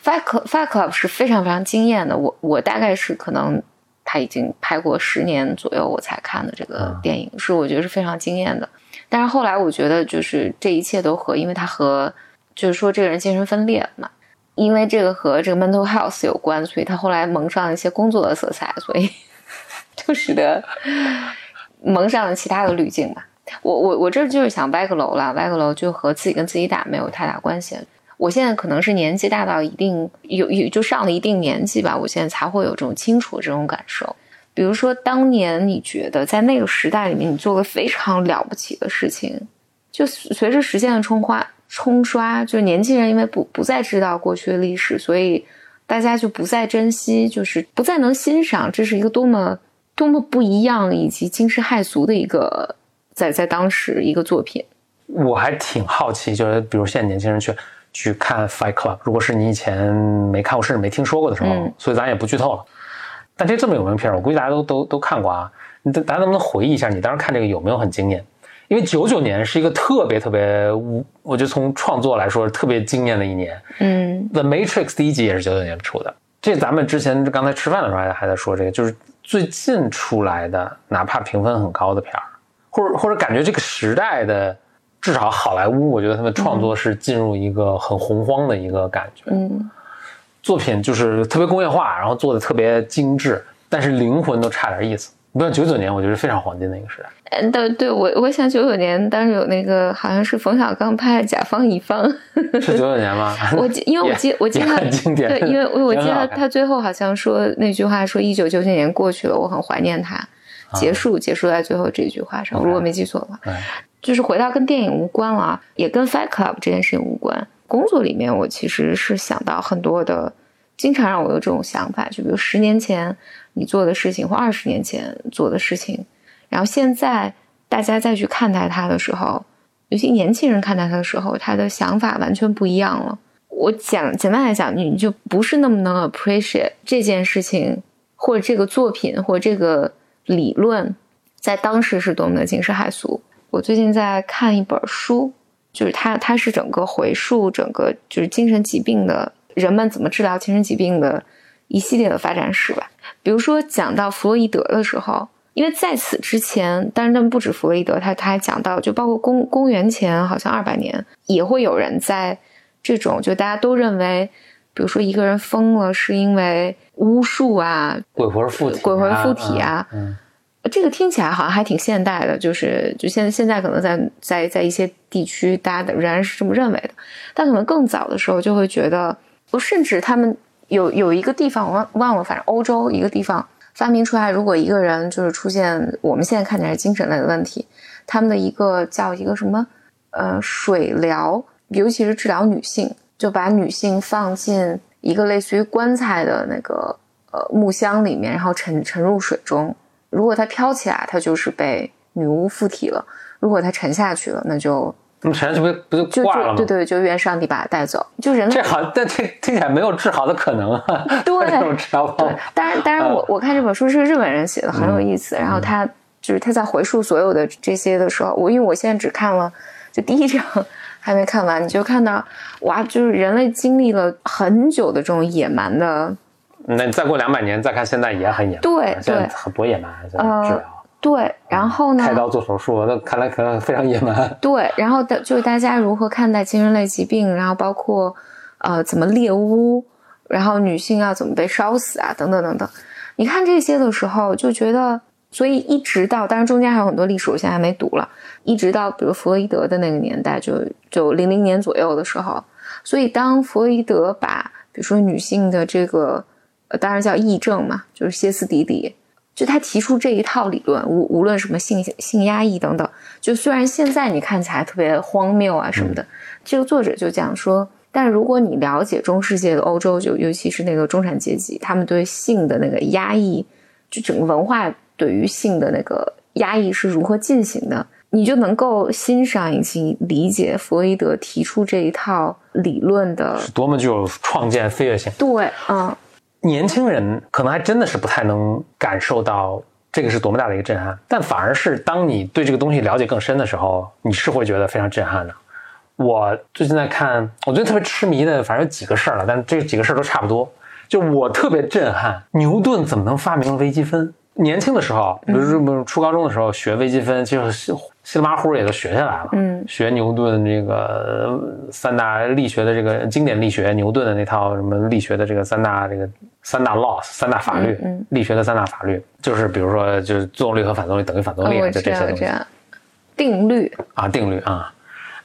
Fight Club Fight Club 是非常非常惊艳的，我我大概是可能他已经拍过十年左右我才看的这个嗯电影，是我觉得是非常惊艳的。但是后来我觉得就是这一切都和，因为他和就是说这个人精神分裂嘛，因为这个和这个 mental health 有关，所以他后来蒙上了一些工作的色彩，所以 (laughs) 就使得蒙上了其他的滤镜吧。我我我这就是想歪个楼了，歪个楼就和自己跟自己打没有太大关系。我现在可能是年纪大到一定有有就上了一定年纪吧，我现在才会有这种清楚的这种感受。比如说，当年你觉得在那个时代里面，你做了非常了不起的事情，就随着时间的冲刷冲刷，就年轻人因为不不再知道过去的历史，所以大家就不再珍惜，就是不再能欣赏这是一个多么多么不一样以及惊世骇俗的一个在在当时一个作品。我还挺好奇，就是比如现在年轻人去去看《Fight Club》，如果是你以前没看过甚至没听说过的时候，嗯所以咱也不剧透了。但这这么有名的片儿，我估计大家都都都看过啊。你大家能不能回忆一下，你当时看这个有没有很惊艳？因为九九年是一个特别特别，我我觉得从创作来说特别惊艳的一年。嗯《The Matrix》第一集也是九九年出的，这咱们之前刚才吃饭的时候还还在说这个，就是最近出来的，哪怕评分很高的片儿，或者或者感觉这个时代的，至少好莱坞，我觉得他们创作是进入一个很洪荒的一个感觉。嗯作品就是特别工业化，然后做的特别精致，但是灵魂都差点意思。你像九九年，我觉得非常黄金的一个时代。嗯，对对，我我想九九年当时有那个好像是冯小刚拍的《甲方乙方》，(laughs) 是九九年吗？(laughs) 我记，因为我记我记得他很经典对，因为我我记得他最后好像说那句话说一九九九年过去了，我很怀念他，结束结束在最后这句话上如果没记错的话，哎就是回到跟电影无关了啊，也跟 Fight Club 这件事情无关。工作里面，我其实是想到很多的，经常让我有这种想法，就比如十年前你做的事情，或二十年前做的事情，然后现在大家再去看待它的时候，尤其年轻人看待它的时候，他的想法完全不一样了。我讲简单来讲，你就不是那么能 appreciate 这件事情，或者这个作品，或者这个理论，在当时是多么的惊世骇俗。我最近在看一本书，就是它它是整个回溯整个就是精神疾病的人们怎么治疗精神疾病的一系列的发展史吧。比如说讲到弗洛伊德的时候，因为在此之前，当然，但不止弗洛伊德，他他还讲到，就包括公公元前好像二百年，也会有人在这种就大家都认为，比如说一个人疯了是因为巫术啊、鬼魂附体啊，鬼魂附体啊嗯，这个听起来好像还挺现代的，就是就现在现在可能在在在一些地区，大家的仍然是这么认为的，但可能更早的时候就会觉得，我甚至他们有有一个地方我忘忘了，反正欧洲一个地方发明出来，如果一个人就是出现我们现在看起来精神类的问题，他们的一个叫一个什么呃水疗，尤其是治疗女性，就把女性放进一个类似于棺材的那个呃木箱里面，然后沉沉入水中。如果它飘起来，它就是被女巫附体了；如果它沉下去了，那就那么沉下去不不就就挂了吗？就对对，就愿上帝把它带走。就人类这好，但这听起来没有治好的可能啊。对 (laughs) 这种治疗方法，当然，当然我，我看这本书是日本人写的，很有意思。然后他就是他在回述所有的这些的时候，我因为我现在只看了就第一章，还没看完，你就看到哇，就是人类经历了很久的这种野蛮的，那你再过两百年再看，现在也很野蛮。对现在对很多野蛮，治疗。对，然后呢，开刀做手术，那看来可能非常野蛮。(laughs) 对，然后的就是大家如何看待精神类疾病，然后包括呃怎么猎巫，然后女性要怎么被烧死啊，等等等等。你看这些的时候，就觉得，所以一直到，当然中间还有很多历史，我现在还没读了，一直到比如弗洛伊德的那个年代，就就零零年左右的时候，所以当弗洛伊德把比如说女性的这个，呃，当然叫癔症嘛，就是歇斯底里。就他提出这一套理论，无无论什么性性压抑等等，就虽然现在你看起来特别荒谬啊什么的，这个作者就讲说，但如果你了解中世纪的欧洲，就尤其是那个中产阶级，他们对性的那个压抑，就整个文化对于性的那个压抑是如何进行的，你就能够欣赏以及理解弗洛伊德提出这一套理论的是。多么具有创建飞跃性。对，嗯，年轻人可能还真的是不太能感受到这个是多么大的一个震撼，但反而是当你对这个东西了解更深的时候，你是会觉得非常震撼的。我最近在看，我最近特别痴迷的，反正有几个事儿了，但这几个事儿都差不多。就我特别震撼，牛顿怎么能发明微积分？年轻的时候，比如说初高中的时候学微积分，就是稀稀里马虎也就学下来了。嗯。学牛顿这个呃三大力学的这个经典力学，牛顿的那套什么力学的这个三大这个三大 laws 三大法律，嗯嗯。力学的三大法律，就是比如说就是作用力和反作用力等于反作用力，哦就这些东西。定律，啊，定律啊。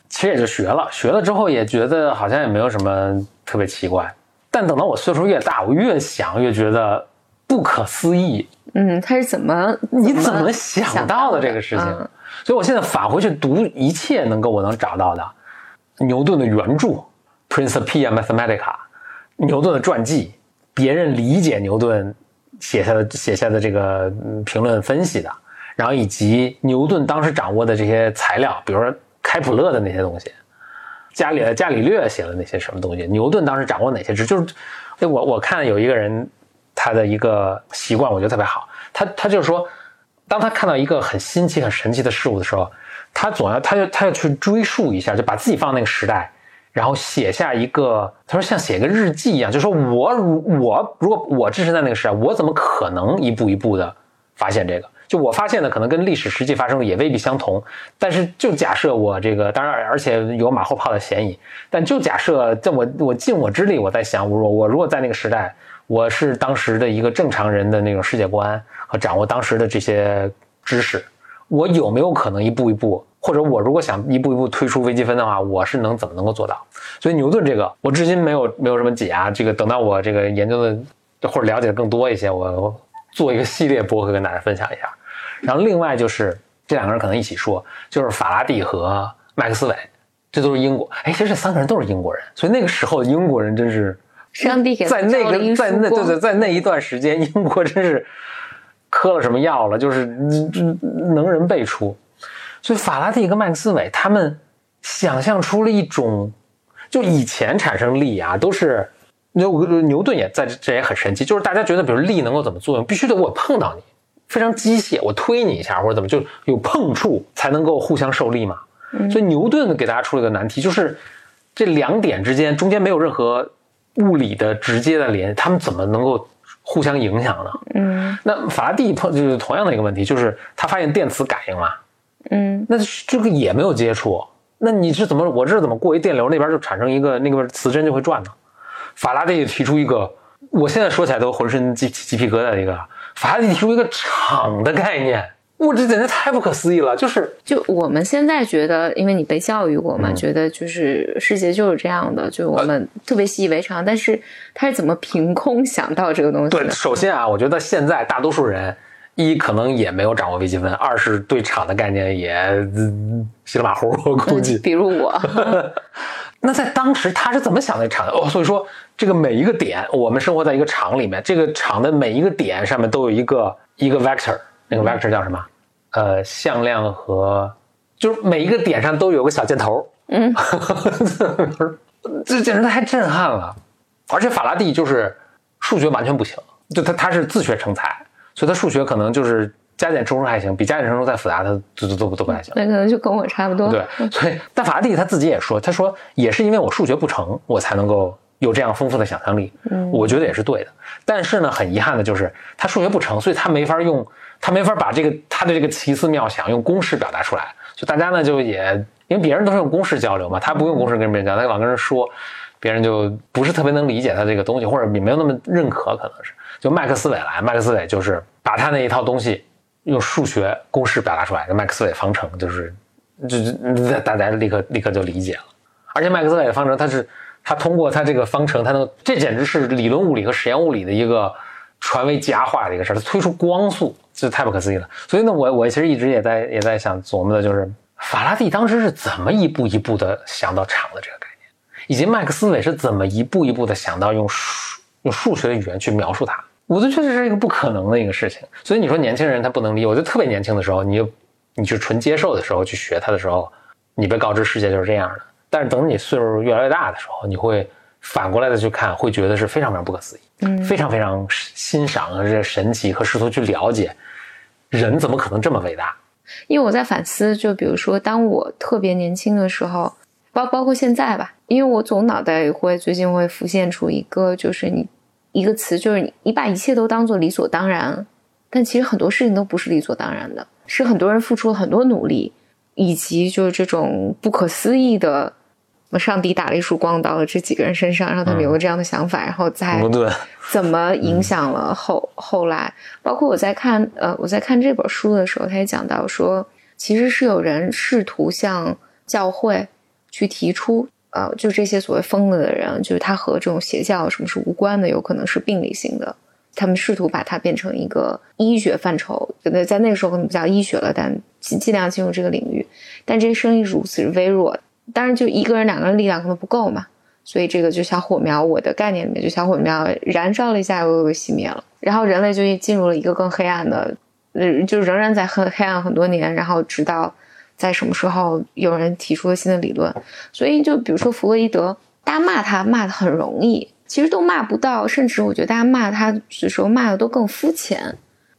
其实也就学了，学了之后也觉得好像也没有什么特别奇怪，但等到我岁数越大，我越想越觉得不可思议。嗯，他是怎么你怎么想到的这个事情？嗯所以我现在返回去读一切能够我能找到的牛顿的原著《Principia Mathematica》，牛顿的传记，别人理解牛顿写下的写下的这个嗯评论分析的，然后以及牛顿当时掌握的这些材料，比如说开普勒的那些东西，伽利伽利略写的那些什么东西，牛顿当时掌握哪些知识？就是，哎，我我看有一个人他的一个习惯，我觉得特别好，他他就是说，当他看到一个很新奇、很神奇的事物的时候，他总要他就他要去追溯一下，就把自己放那个时代，然后写下一个，他说像写个日记一样，就说我如我如果我置身在那个时代，我怎么可能一步一步的发现这个？就我发现的可能跟历史实际发生的也未必相同，但是就假设我这个，当然而且有马后炮的嫌疑，但就假设在我我尽我之力，我在想，我我如果在那个时代，我是当时的一个正常人的那种世界观和掌握当时的这些知识，我有没有可能一步一步，或者我如果想一步一步推出微积分的话，我是能怎么能够做到？所以牛顿这个，我至今没有没有什么解啊。这个等到我这个研究的或者了解的更多一些，我做一个系列播客跟大家分享一下。然后另外就是这两个人可能一起说，就是法拉第和麦克斯韦，这都是英国。哎，其实这三个人都是英国人，所以那个时候英国人真是上帝给在那个在那对对在那一段时间，英国真是磕了什么药了，就是能人辈出。所以法拉第跟麦克斯韦他们想象出了一种，就以前产生力啊，都是牛牛顿也在这也很神奇，就是大家觉得比如力能够怎么作用，必须得我碰到你。非常机械，我推你一下或者怎么，就有碰触才能够互相受力嘛。所以牛顿给大家出了个难题，就是这两点之间中间没有任何物理的直接的联，他们怎么能够互相影响呢？嗯，那法拉第碰就是同样的一个问题，就是他发现电磁感应嘛。嗯，那这个也没有接触，那你是怎么我这怎么过一电流那边就产生一个那个磁针就会转呢？法拉第提出一个，我现在说起来都浑身鸡鸡皮疙瘩的一个。法拉第提出一个场的概念，我这简直太不可思议了。就是，就我们现在觉得，因为你被教育过嘛，觉得就是世界就是这样的，就我们特别习以为常。但是他是怎么凭空想到这个东西？对，首先啊，我觉得现在大多数人一可能也没有掌握微积分，二是对场的概念也稀里马虎，我估计。比如我。(laughs) (laughs) 那在当时他是怎么想的场的？哦，所以说这个每一个点，我们生活在一个场里面，这个场的每一个点上面都有一个一个 vector，那个 vector 叫什么？呃，向量和就是每一个点上都有个小箭头。嗯，(laughs) 这简直太震撼了！而且法拉第就是数学完全不行，就他他是自学成才，所以他数学可能就是。加减乘除还行，比加减乘除再复杂，他都都都都不太行。那可能就跟我差不多。对，所以但法拉第他自己也说，他说也是因为我数学不成，我才能够有这样丰富的想象力。嗯，我觉得也是对的。但是呢，很遗憾的就是他数学不成，所以他没法用，他没法把这个他的这个奇思妙想用公式表达出来。就大家呢就也因为别人都是用公式交流嘛，他不用公式跟别人讲，他老跟人说，别人就不是特别能理解他这个东西，或者也没有那么认可，可能是。就麦克斯韦来，麦克斯韦就是把他那一套东西。用数学公式表达出来的麦克斯韦方程，就是，就大家立刻立刻就理解了。而且麦克斯韦的方程，它是它通过它这个方程，它能，这简直是理论物理和实验物理的一个传为佳话的一个事儿。它推出光速，这太不可思议了。所以呢，我我其实一直也在也在想琢磨的，就是法拉第当时是怎么一步一步的想到场的这个概念，以及麦克斯韦是怎么一步一步的想到用数用数学的语言去描述它。我觉得确实是一个不可能的一个事情，所以你说年轻人他不能理解，我觉得特别年轻的时候，你就你去纯接受的时候去学他的时候，你被告知世界就是这样的。但是等你岁数越来越大的时候，你会反过来的去看，会觉得是非常非常不可思议，嗯，非常非常欣赏这神奇和试图去了解人怎么可能这么伟大。因为我在反思，就比如说当我特别年轻的时候，包包括现在吧，因为我总脑袋里会最近会浮现出一个，就是你。一个词就是你把一切都当做理所当然，但其实很多事情都不是理所当然的，是很多人付出了很多努力，以及就是这种不可思议的，上帝打了一束光到了这几个人身上，让他们有了这样的想法，然后再 (laughs) 怎么影响了后后来，包括我在看呃我在看这本书的时候，他也讲到说，其实是有人试图向教会去提出。呃，就这些所谓疯了的人，就是他和这种邪教什么是无关的，有可能是病理性的。他们试图把它变成一个医学范畴，在在那个时候可能不叫医学了，但尽尽量进入这个领域。但这些声音如此微弱，当然就一个人、两个人力量可能不够嘛。所以这个就小火苗，我的概念里面就小火苗燃烧了一下，又熄灭了。然后人类就进入了一个更黑暗的，呃，就仍然在很黑暗很多年，然后直到。在什么时候有人提出了新的理论？所以就比如说弗洛伊德，大家骂他骂的很容易，其实都骂不到，甚至我觉得大家骂他的时候骂的都更肤浅。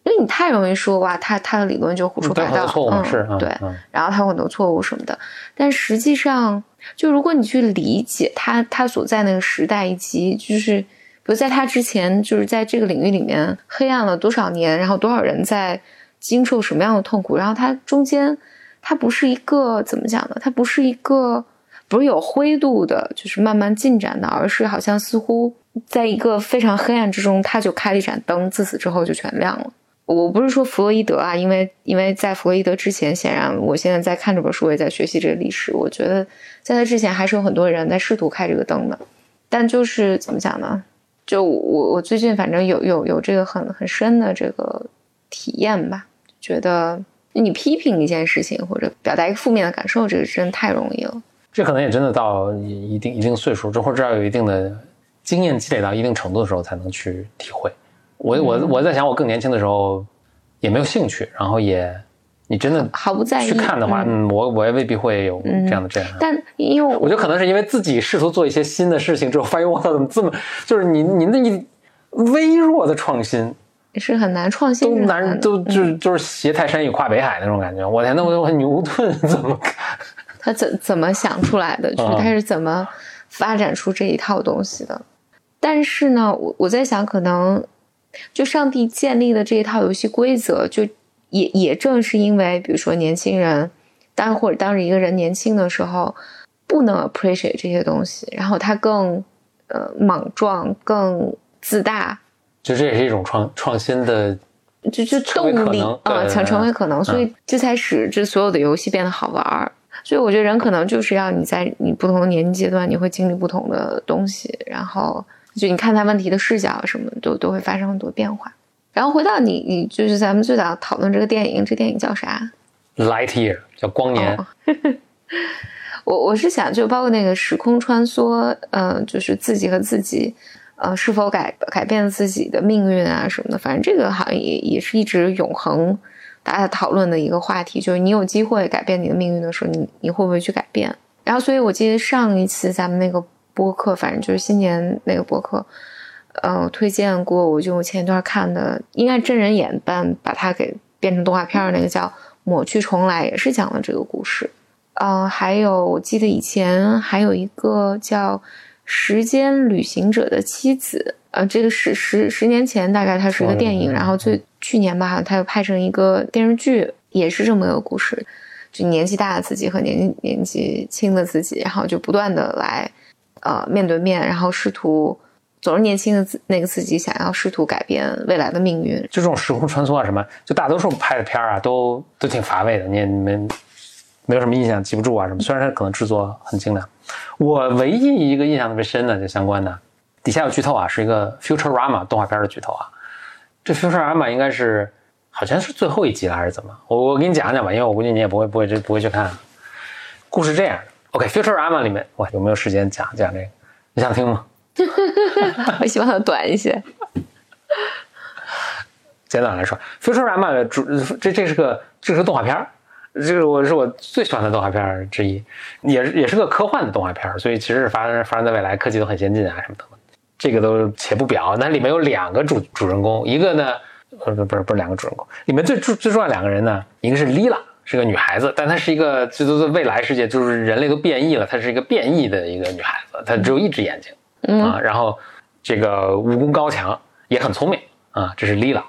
因为你太容易说哇，他他的理论就胡说八道，嗯是，嗯对，嗯然后他有很多错误什么的，但实际上，就如果你去理解他他所在那个时代，以及就是比如在他之前，就是在这个领域里面黑暗了多少年，然后多少人在经受什么样的痛苦，然后他中间他不是一个怎么讲呢？他不是一个不是有灰度的，就是慢慢进展的，而是好像似乎在一个非常黑暗之中，他就开了一盏灯，自此之后就全亮了。我不是说弗洛伊德啊，因为因为在弗洛伊德之前，显然我现在在看这本书，也在学习这个历史。我觉得在他之前还是有很多人在试图开这个灯的，但就是怎么讲呢？就我我最近反正有有有这个很很深的这个体验吧，觉得你批评一件事情或者表达一个负面的感受，这个真的太容易了。这可能也真的到一定一定岁数，或者至少有一定的经验积累到一定程度的时候，才能去体会。我我我在想，我更年轻的时候也没有兴趣，然后也你真的毫不在意去看的话，嗯嗯，我我也未必会有这样的震撼。但因为我觉得可能是因为自己试图做一些新的事情之后，发现我操，怎么这么就是你你那一微弱的创新是很难创新都难都就是就是携泰山与跨北海那种感觉。我天，那我我牛顿 (laughs) 怎么看？(laughs) 他怎怎么想出来的？就是啊他是怎么发展出这一套东西的？但是呢，我我在想，可能就上帝建立的这一套游戏规则，就也也正是因为，比如说年轻人，当或者当时一个人年轻的时候，不能 appreciate 这些东西，然后他更呃莽撞、更自大，就这也是一种创创新的，就就动力啊，想成为可能，所以嗯这才使这所有的游戏变得好玩儿。所以我觉得人可能就是要你在你不同的年龄阶段，你会经历不同的东西，然后就你看待问题的视角什么都都会发生很多变化。然后回到你，你就是咱们最早讨论这个电影，这电影叫啥？light year 叫光年，哦 (laughs) 我我是想，就包括那个时空穿梭，呃，就是自己和自己，呃，是否改改变自己的命运啊什么的，反正这个好像也也是一直永恒大家讨论的一个话题，就是你有机会改变你的命运的时候，你你会不会去改变？然后，所以我记得上一次咱们那个播客，反正就是新年那个播客，呃，我推荐过，我就前一段看的，应该真人演版把它给变成动画片儿那个叫《抹去重来》，也是讲了这个故事。呃，还有我记得以前还有一个叫《时间旅行者的妻子》，呃，这个是十十年前大概它是一个电影，嗯然后最去年吧，好像它又拍成一个电视剧，也是这么一个故事，就年纪大的自己和年纪年纪轻的自己，然后就不断的来呃面对面，然后试图总是年轻的那个自己想要试图改变未来的命运，就这种时空穿梭啊什么，就大多数拍的片儿啊都都挺乏味的，你也你们没有什么印象，记不住啊什么。虽然它可能制作很精良，我唯一一个印象特别深的就相关的，底下有剧透啊，是一个 Futurama 动画片的剧透啊。这 Futurama 应该是好像是最后一集了还是怎么？我我给你讲讲吧，因为我估计你也不会不会不会去看。故事这样，OK，Futurama、里面哇有没有时间讲讲这个？你想听吗？(laughs) 我希望它短一些。(laughs) 简短来说，Futurama 的主这这是个这是个动画片儿，这个我是我最喜欢的动画片儿之一，也是也是个科幻的动画片儿，所以其实是发生发生在未来，科技都很先进啊什么的。这个都且不表，那里面有两个主主人公，一个呢，呃不不是不是两个主人公，里面最最最重要两个人呢，一个是 Lila，是个女孩子，但她是一个这都是未来世界，就是人类都变异了，她是一个变异的一个女孩子，她只有一只眼睛啊，然后这个武功高强，也很聪明啊，这是 Lila。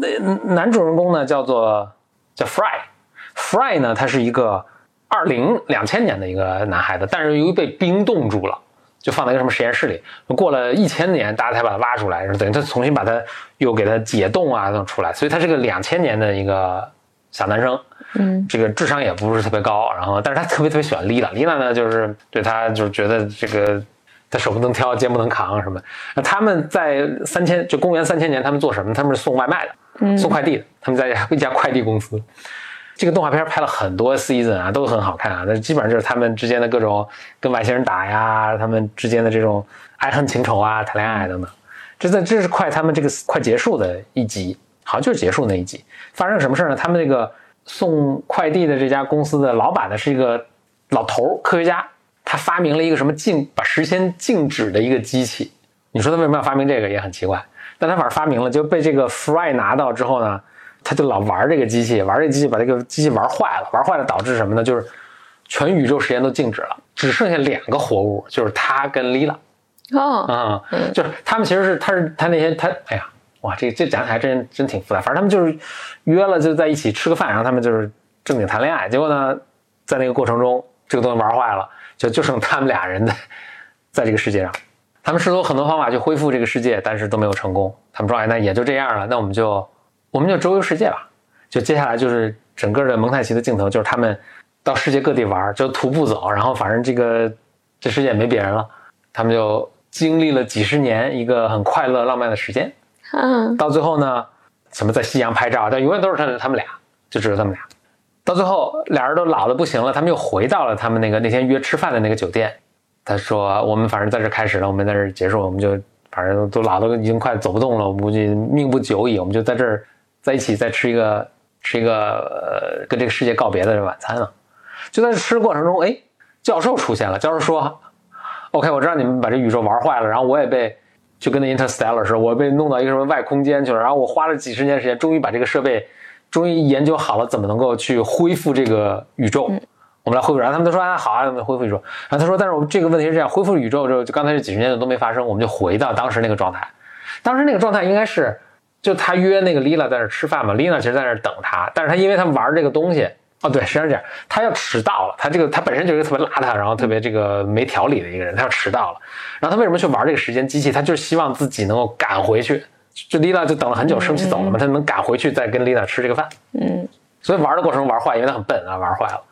那男主人公呢叫做叫 Fry，Fry 呢他是一个二零两千年的一个男孩子，但是由于被冰冻住了，就放在一个什么实验室里，过了一千年，大家才把他挖出来，然后等于他重新把他又给他解冻啊弄出来，所以他是个两千年的一个小男生，嗯这个智商也不是特别高，然后但是他特别特别喜欢 Lila，Lila 呢就是对他就是觉得这个他手不能挑，肩不能扛什么。那他们在三千就公元三千年，他们做什么？他们是送外卖的，送快递的。他们在一家快递公司。这个动画片拍了很多 season 啊，都很好看啊。那基本上就是他们之间的各种跟外星人打呀，他们之间的这种爱恨情仇啊，谈恋爱等等。这在这是快他们这个快结束的一集，好像就是结束那一集。发生什么事呢？他们那个送快递的这家公司的老板呢是一个老头儿科学家，他发明了一个什么静把时间静止的一个机器。你说他为什么要发明这个也很奇怪，但他反正发明了，就被这个 Fry 拿到之后呢，他就老玩这个机器，玩这个机器把这个机器玩坏了，玩坏了导致什么呢？就是全宇宙时间都静止了，只剩下两个活物，就是他跟 Lila。哦，啊、嗯就是他们其实是他是他那天他哎呀哇这这讲起来真真挺复杂，反正他们就是约了就在一起吃个饭，然后他们就是正经谈恋爱，结果呢在那个过程中这个东西玩坏了，就就剩他们俩人在在这个世界上，他们试图很多方法去恢复这个世界，但是都没有成功。他们说哎那也就这样了，那我们就我们就周游世界吧。就接下来就是整个的蒙太奇的镜头，就是他们到世界各地玩，就徒步走，然后反正这个这世界没别人了。他们就经历了几十年一个很快乐浪漫的时间，嗯到最后呢，什么在夕阳拍照，但永远都是他们他们俩，就只有他们俩。到最后，俩人都老的不行了，他们又回到了他们那个那天约吃饭的那个酒店。他说：“我们反正在这开始了，我们在这结束，我们就反正都老的已经快走不动了，我估计命不久矣，我们就在这儿在一起再吃一个吃一个呃跟这个世界告别的晚餐啊。”就在这吃过程中，哎，教授出现了。教授说：“OK，我知道你们把这宇宙玩坏了，然后我也被就跟那 Interstellar 似的，我被弄到一个什么外空间去了，然后我花了几十年时间，终于把这个设备，终于研究好了怎么能够去恢复这个宇宙。我们来恢复，然后他们都说啊好啊，我们恢复宇宙。然后他说，但是我们这个问题是这样，恢复宇宙之后，就刚才这几十年都没发生，我们就回到当时那个状态。当时那个状态应该是，就他约那个 Lila 在那吃饭嘛，，Lila 其实在那等他，但是他因为他玩这个东西，哦对，实际上是这样，他要迟到了，他这个他本身就是一个特别邋遢，然后特别这个没条理的一个人，他要迟到了。然后他为什么去玩这个时间机器？他就是希望自己能够赶回去。就丽娜就等了很久，生气走了嘛，他能赶回去再跟丽娜吃这个饭。嗯所以玩的过程中玩坏，因为他很笨啊，玩坏了。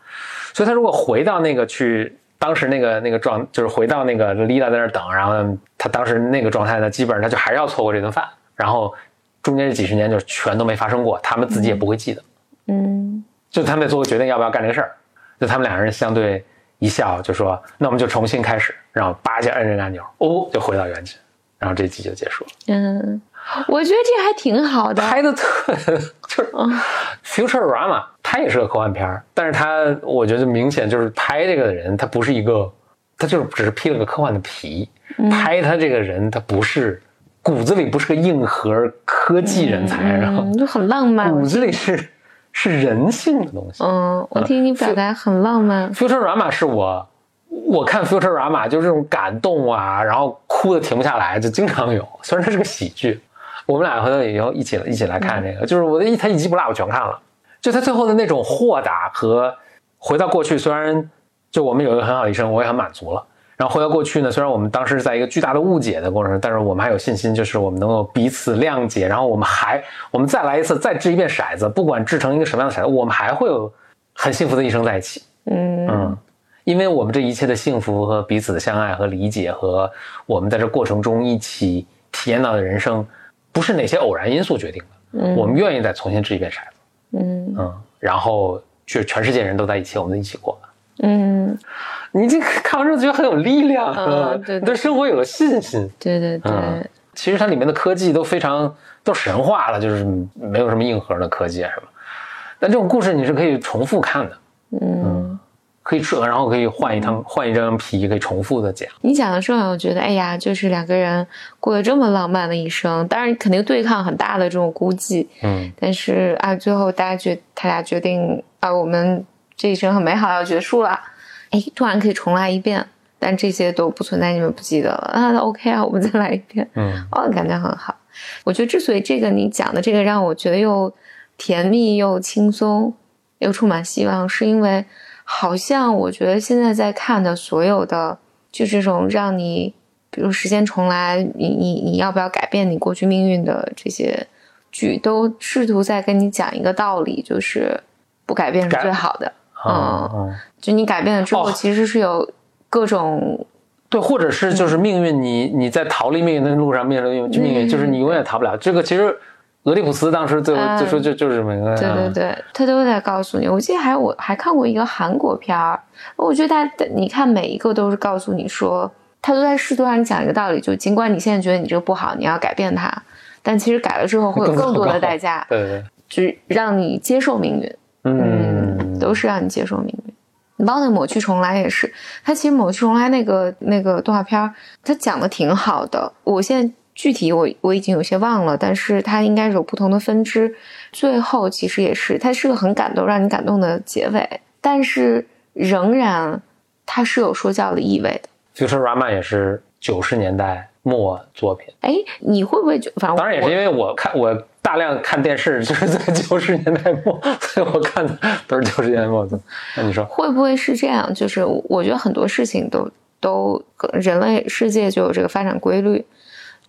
所以他如果回到那个去当时那个那个状，就是回到那个丽娜在那儿等，然后他当时那个状态呢，基本上他就还是要错过这顿饭，然后中间这几十年就全都没发生过，他们自己也不会记得，嗯就他们得做个决定要不要干这个事儿。就他们两个人相对一笑，就说那我们就重新开始，然后叭一下摁这个按钮，哦，就回到原点，然后这集就结束了。嗯，我觉得这还挺好的。拍的特就是嗯 Futurama，它也是个科幻片儿，但是它我觉得明显就是拍这个的人，他不是一个，他就是只是披了个科幻的皮，拍他这个人他不是骨子里不是个硬核科技人才，然后嗯，就很浪漫。骨子里是是人性的东西。嗯，我听你表达很浪漫。Future Rama 是我我看 Future Rama 就是这种感动啊，然后哭的停不下来，就经常有。虽然它是个喜剧，我们俩回头以后一起一起来看这个，就是我的一他一集不落我全看了。就他最后的那种豁达和回到过去，虽然就我们有一个很好的一生，我也很满足了。然后回到过去呢，虽然我们当时是在一个巨大的误解的过程中，但是我们还有信心，就是我们能够彼此谅解，然后我们还我们再来一次，再掷一遍骰子，不管掷成一个什么样的骰子，我们还会有很幸福的一生在一起。嗯嗯，因为我们这一切的幸福和彼此的相爱和理解，和我们在这过程中一起体验到的人生，不是哪些偶然因素决定的。嗯我们愿意再重新掷一遍骰子，嗯嗯，然后就全世界人都在一起，我们一起过。嗯，你这个看完之后觉得很有力量，嗯对对生活有了信心。对对对，嗯其实它里面的科技都非常都神话了，就是没有什么硬核的科技啊什么。但这种故事你是可以重复看的，嗯。可以撤，然后可以换一张换一张皮，可以重复的讲。你讲的时候，我觉得，哎呀，就是两个人过了这么浪漫的一生，当然肯定对抗很大的这种孤寂，嗯但是啊，最后大家决他俩决定啊，我们这一生很美好要结束了，哎，突然可以重来一遍，但这些都不存在，你们不记得了啊那？OK 啊，我们再来一遍，嗯哦，感觉很好。我觉得之所以这个你讲的这个让我觉得又甜蜜又轻松又充满希望，是因为好像我觉得现在在看的所有的就这种让你，比如时间重来，你你你要不要改变你过去命运的这些剧，都试图在跟你讲一个道理，就是不改变是最好的。啊嗯，就你改变了之后，哦其实是有各种对，或者是就是命运，你你在逃离命运的路上面临命运，就是你永远逃不了。这个其实俄狄浦斯当时最后嗯就说就就是这么一个，对对对，他都在告诉你。我记得还我还看过一个韩国片儿，我觉得他你看每一个都是告诉你说，他都在试图让你讲一个道理，就尽管你现在觉得你这个不好，你要改变它，但其实改了之后会有更多的代价，对，就是让你接受命运。嗯，都是让你接受命运。你包括那个抹去重来也是，它其实抹去重来那个那个动画片儿，它讲的挺好的。我现在具体我我已经有些忘了，但是它应该是有不同的分支。最后其实也是，它是个很感动、让你感动的结尾，但是仍然它是有说教的意味的。Futurama 也是九十年代末作品，哎，你会不会就？反正当然也是因为我看我大量看电视，就是在九十年代末，(laughs) 所以我看的都是九十年代末的。那你说，会不会是这样？就是我觉得很多事情都都人类世界就有这个发展规律。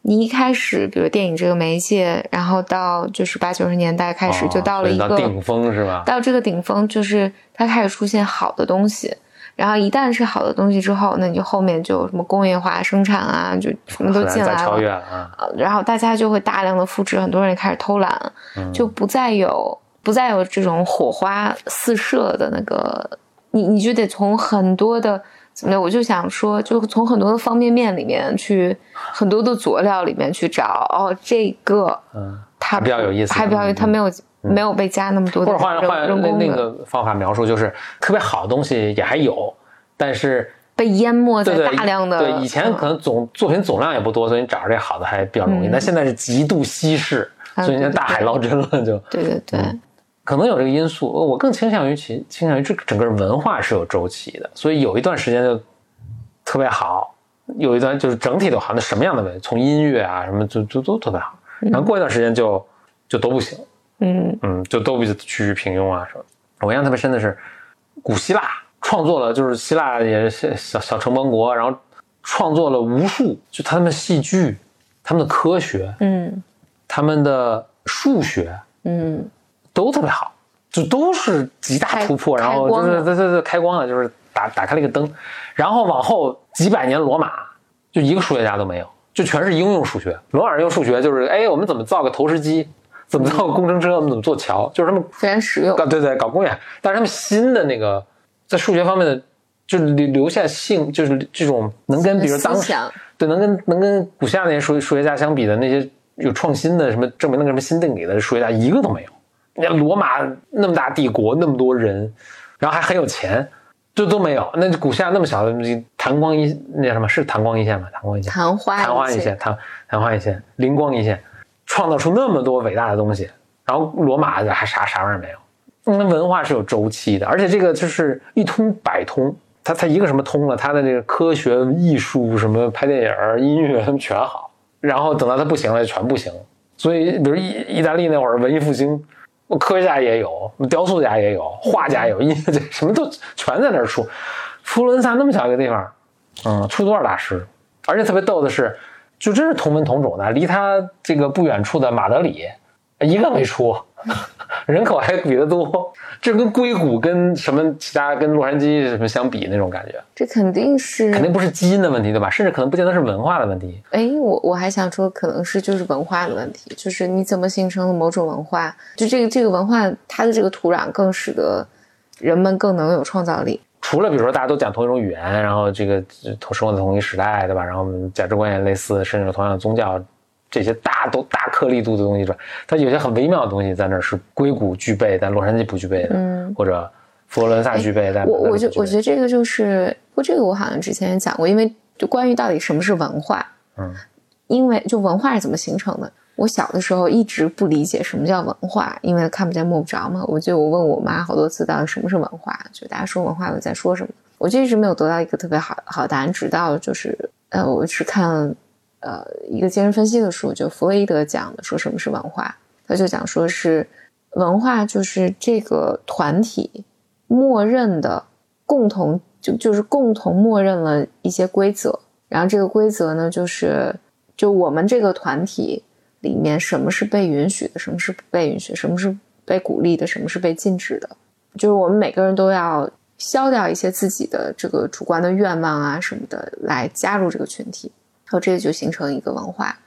你一开始，比如电影这个媒介，然后到就是八九十年代开始，哦就到了一个顶峰是吧？到这个顶峰，就是它开始出现好的东西。然后一旦是好的东西之后，那你就后面就有什么工业化生产啊，就什么都进来再超越了。然后大家就会大量的复制，很多人开始偷懒，嗯就不再有不再有这种火花四射的那个，你你就得从很多的怎么的，我就想说，就从很多的方便面里面去，很多的佐料里面去找，哦，这个嗯，它比较有意思还比较有它没有、没有被加那么多的或者换人换那那个方法描述，就是特别好的东西也还有，但是被淹没在大量的对以前可能总作品总量也不多，所以你找着这好的还比较容易。嗯。但现在是极度稀释，啊所以现在对对大海捞针了就。对对对。可能有这个因素，我更倾向于其倾向于这整个文化是有周期的，所以有一段时间就特别好，有一段就是整体都好，那什么样的文，从音乐啊什么就就都特别好，然后过一段时间就就都不行，嗯。嗯，就都比趋于平庸啊什么。我印象特别深的是，古希腊创作了，就是希腊也是小小城邦国，然后创作了无数，就他们戏剧、他们的科学、嗯。他们的数学，嗯。都特别好，就都是极大突破，然后就是对对对开光了，就是打打开了一个灯，然后往后几百年罗马就一个数学家都没有，就全是应用数学。罗马人用数学就是，哎，我们怎么造个投石机，怎么造个工程车，我们怎么做桥，就是他们非常实用搞对对搞工业，但是他们新的那个在数学方面的就是留留下性，就是这种能跟比如当时对能跟能跟古希腊那些数数学家相比的那些有创新的什么证明那个什么新定理的数学家一个都没有。你看罗马那么大帝国，那么多人，然后还很有钱，就都没有。那古希腊那么小的弹光一那叫什么是弹光一线吗？弹光一线，昙花一现，昙昙花一现，灵光一现，创造出那么多伟大的东西。然后罗马还啥啥玩意儿没有。那文化是有周期的，而且这个就是一通百通。它它一个什么通了，它的这个科学、艺术、什么拍电影、音乐，全好。然后等到它不行了，就全不行。所以，比如意意大利那会儿文艺复兴，科学家也有，雕塑家也有，画家也有，音乐家什么都全在那儿出。佛罗伦萨那么小一个地方，嗯，出多少大师？而且特别逗的是，就真是同文同种的，离他这个不远处的马德里，一个没出，(laughs) 人口还比他多。这跟硅谷跟什么其他跟洛杉矶什么相比那种感觉，这肯定是肯定不是基因的问题，对吧？甚至可能不见得是文化的问题。哎，我我还想说，可能是就是文化的问题，就是你怎么形成了某种文化，就这个这个文化它的这个土壤更使得人们更能有创造力。除了比如说大家都讲同一种语言，然后这个同生活在同一时代，对吧？然后我们价值观也类似，甚至有同样的宗教，这些大都大颗粒度的东西之外，它有些很微妙的东西在那儿是硅谷具备，但洛杉矶不具备的，嗯，或者佛罗伦萨具备，但我我就我觉得得这个就是，不过这个我好像之前也讲过，因为就关于到底什么是文化，嗯，因为就文化是怎么形成的。我小的时候一直不理解什么叫文化，因为看不见摸不着嘛。我就我问我妈好多次，到底什么是文化？就大家说文化，我在说什么？我就一直没有得到一个特别好好的答案。直到就是呃，我是看呃一个精神分析的书，就弗洛伊德讲的，说什么是文化，他就讲说是文化就是这个团体默认的共同就就是共同默认了一些规则，然后这个规则呢，就是就我们这个团体里面什么是被允许的，什么是不被允许，什么是被鼓励的，什么是被禁止的，就是我们每个人都要消掉一些自己的这个主观的愿望啊什么的，来加入这个群体，然后这就形成一个文化。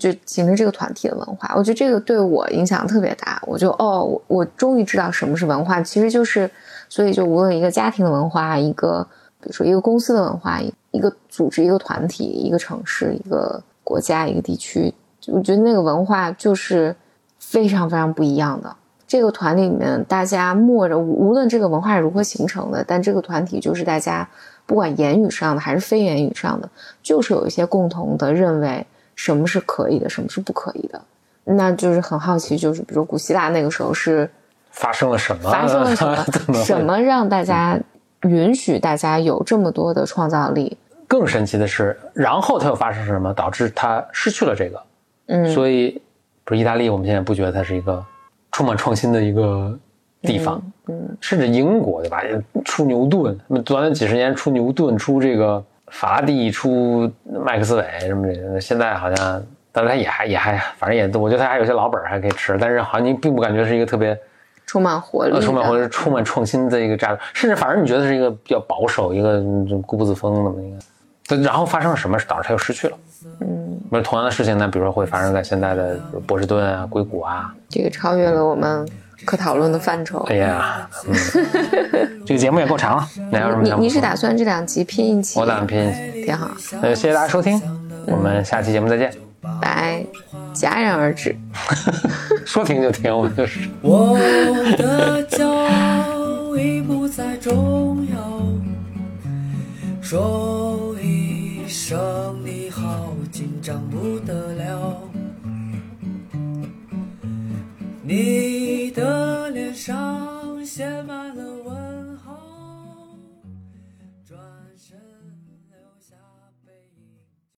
就形成这个团体的文化，我觉得这个对我影响特别大。我就哦，我我终于知道什么是文化，其实就是，所以就无论一个家庭的文化，一个比如说一个公司的文化，一个组织、一个团体、一个城市、一个国家、一个地区，我觉得那个文化就是非常非常不一样的。这个团里面，大家默着，无论这个文化是如何形成的，但这个团体就是大家不管言语上的还是非言语上的，就是有一些共同的认为。什么是可以的，什么是不可以的。那就是很好奇，就是比如古希腊那个时候是发生了什么？发生了什么 (laughs) 什么让大家允许大家有这么多的创造力？更神奇的是，然后它又发生什么，导致它失去了这个？嗯，所以，不是意大利，我们现在不觉得它是一个充满创新的一个地方，嗯，甚至英国对吧？出牛顿，那么短短几十年出牛顿，出这个法拉第，出麦克斯韦什么的，现在好像，当然也还也还，反正也，我觉得它还有些老本儿还可以吃，但是好像你并不感觉是一个特别充满活力充满活力充满创新的一个炸，甚至反而你觉得是一个比较保守、一个嗯固步自封的一个。对然后发生了什么，导致他又失去了？嗯，那同样的事情呢，比如说会发生在现在的波士顿啊、硅谷啊，这个超越了我们可讨论的范畴。哎呀，嗯，这个节目也够长了，你还有什么你是打算这两集拼一起？我打算拼，挺好，那就谢谢大家收听，我们下期节目再见。拜，戛然而止。说停就停，我们就是。我的骄傲已不再重要，说一声你好，紧张不得了。你的脸上写满了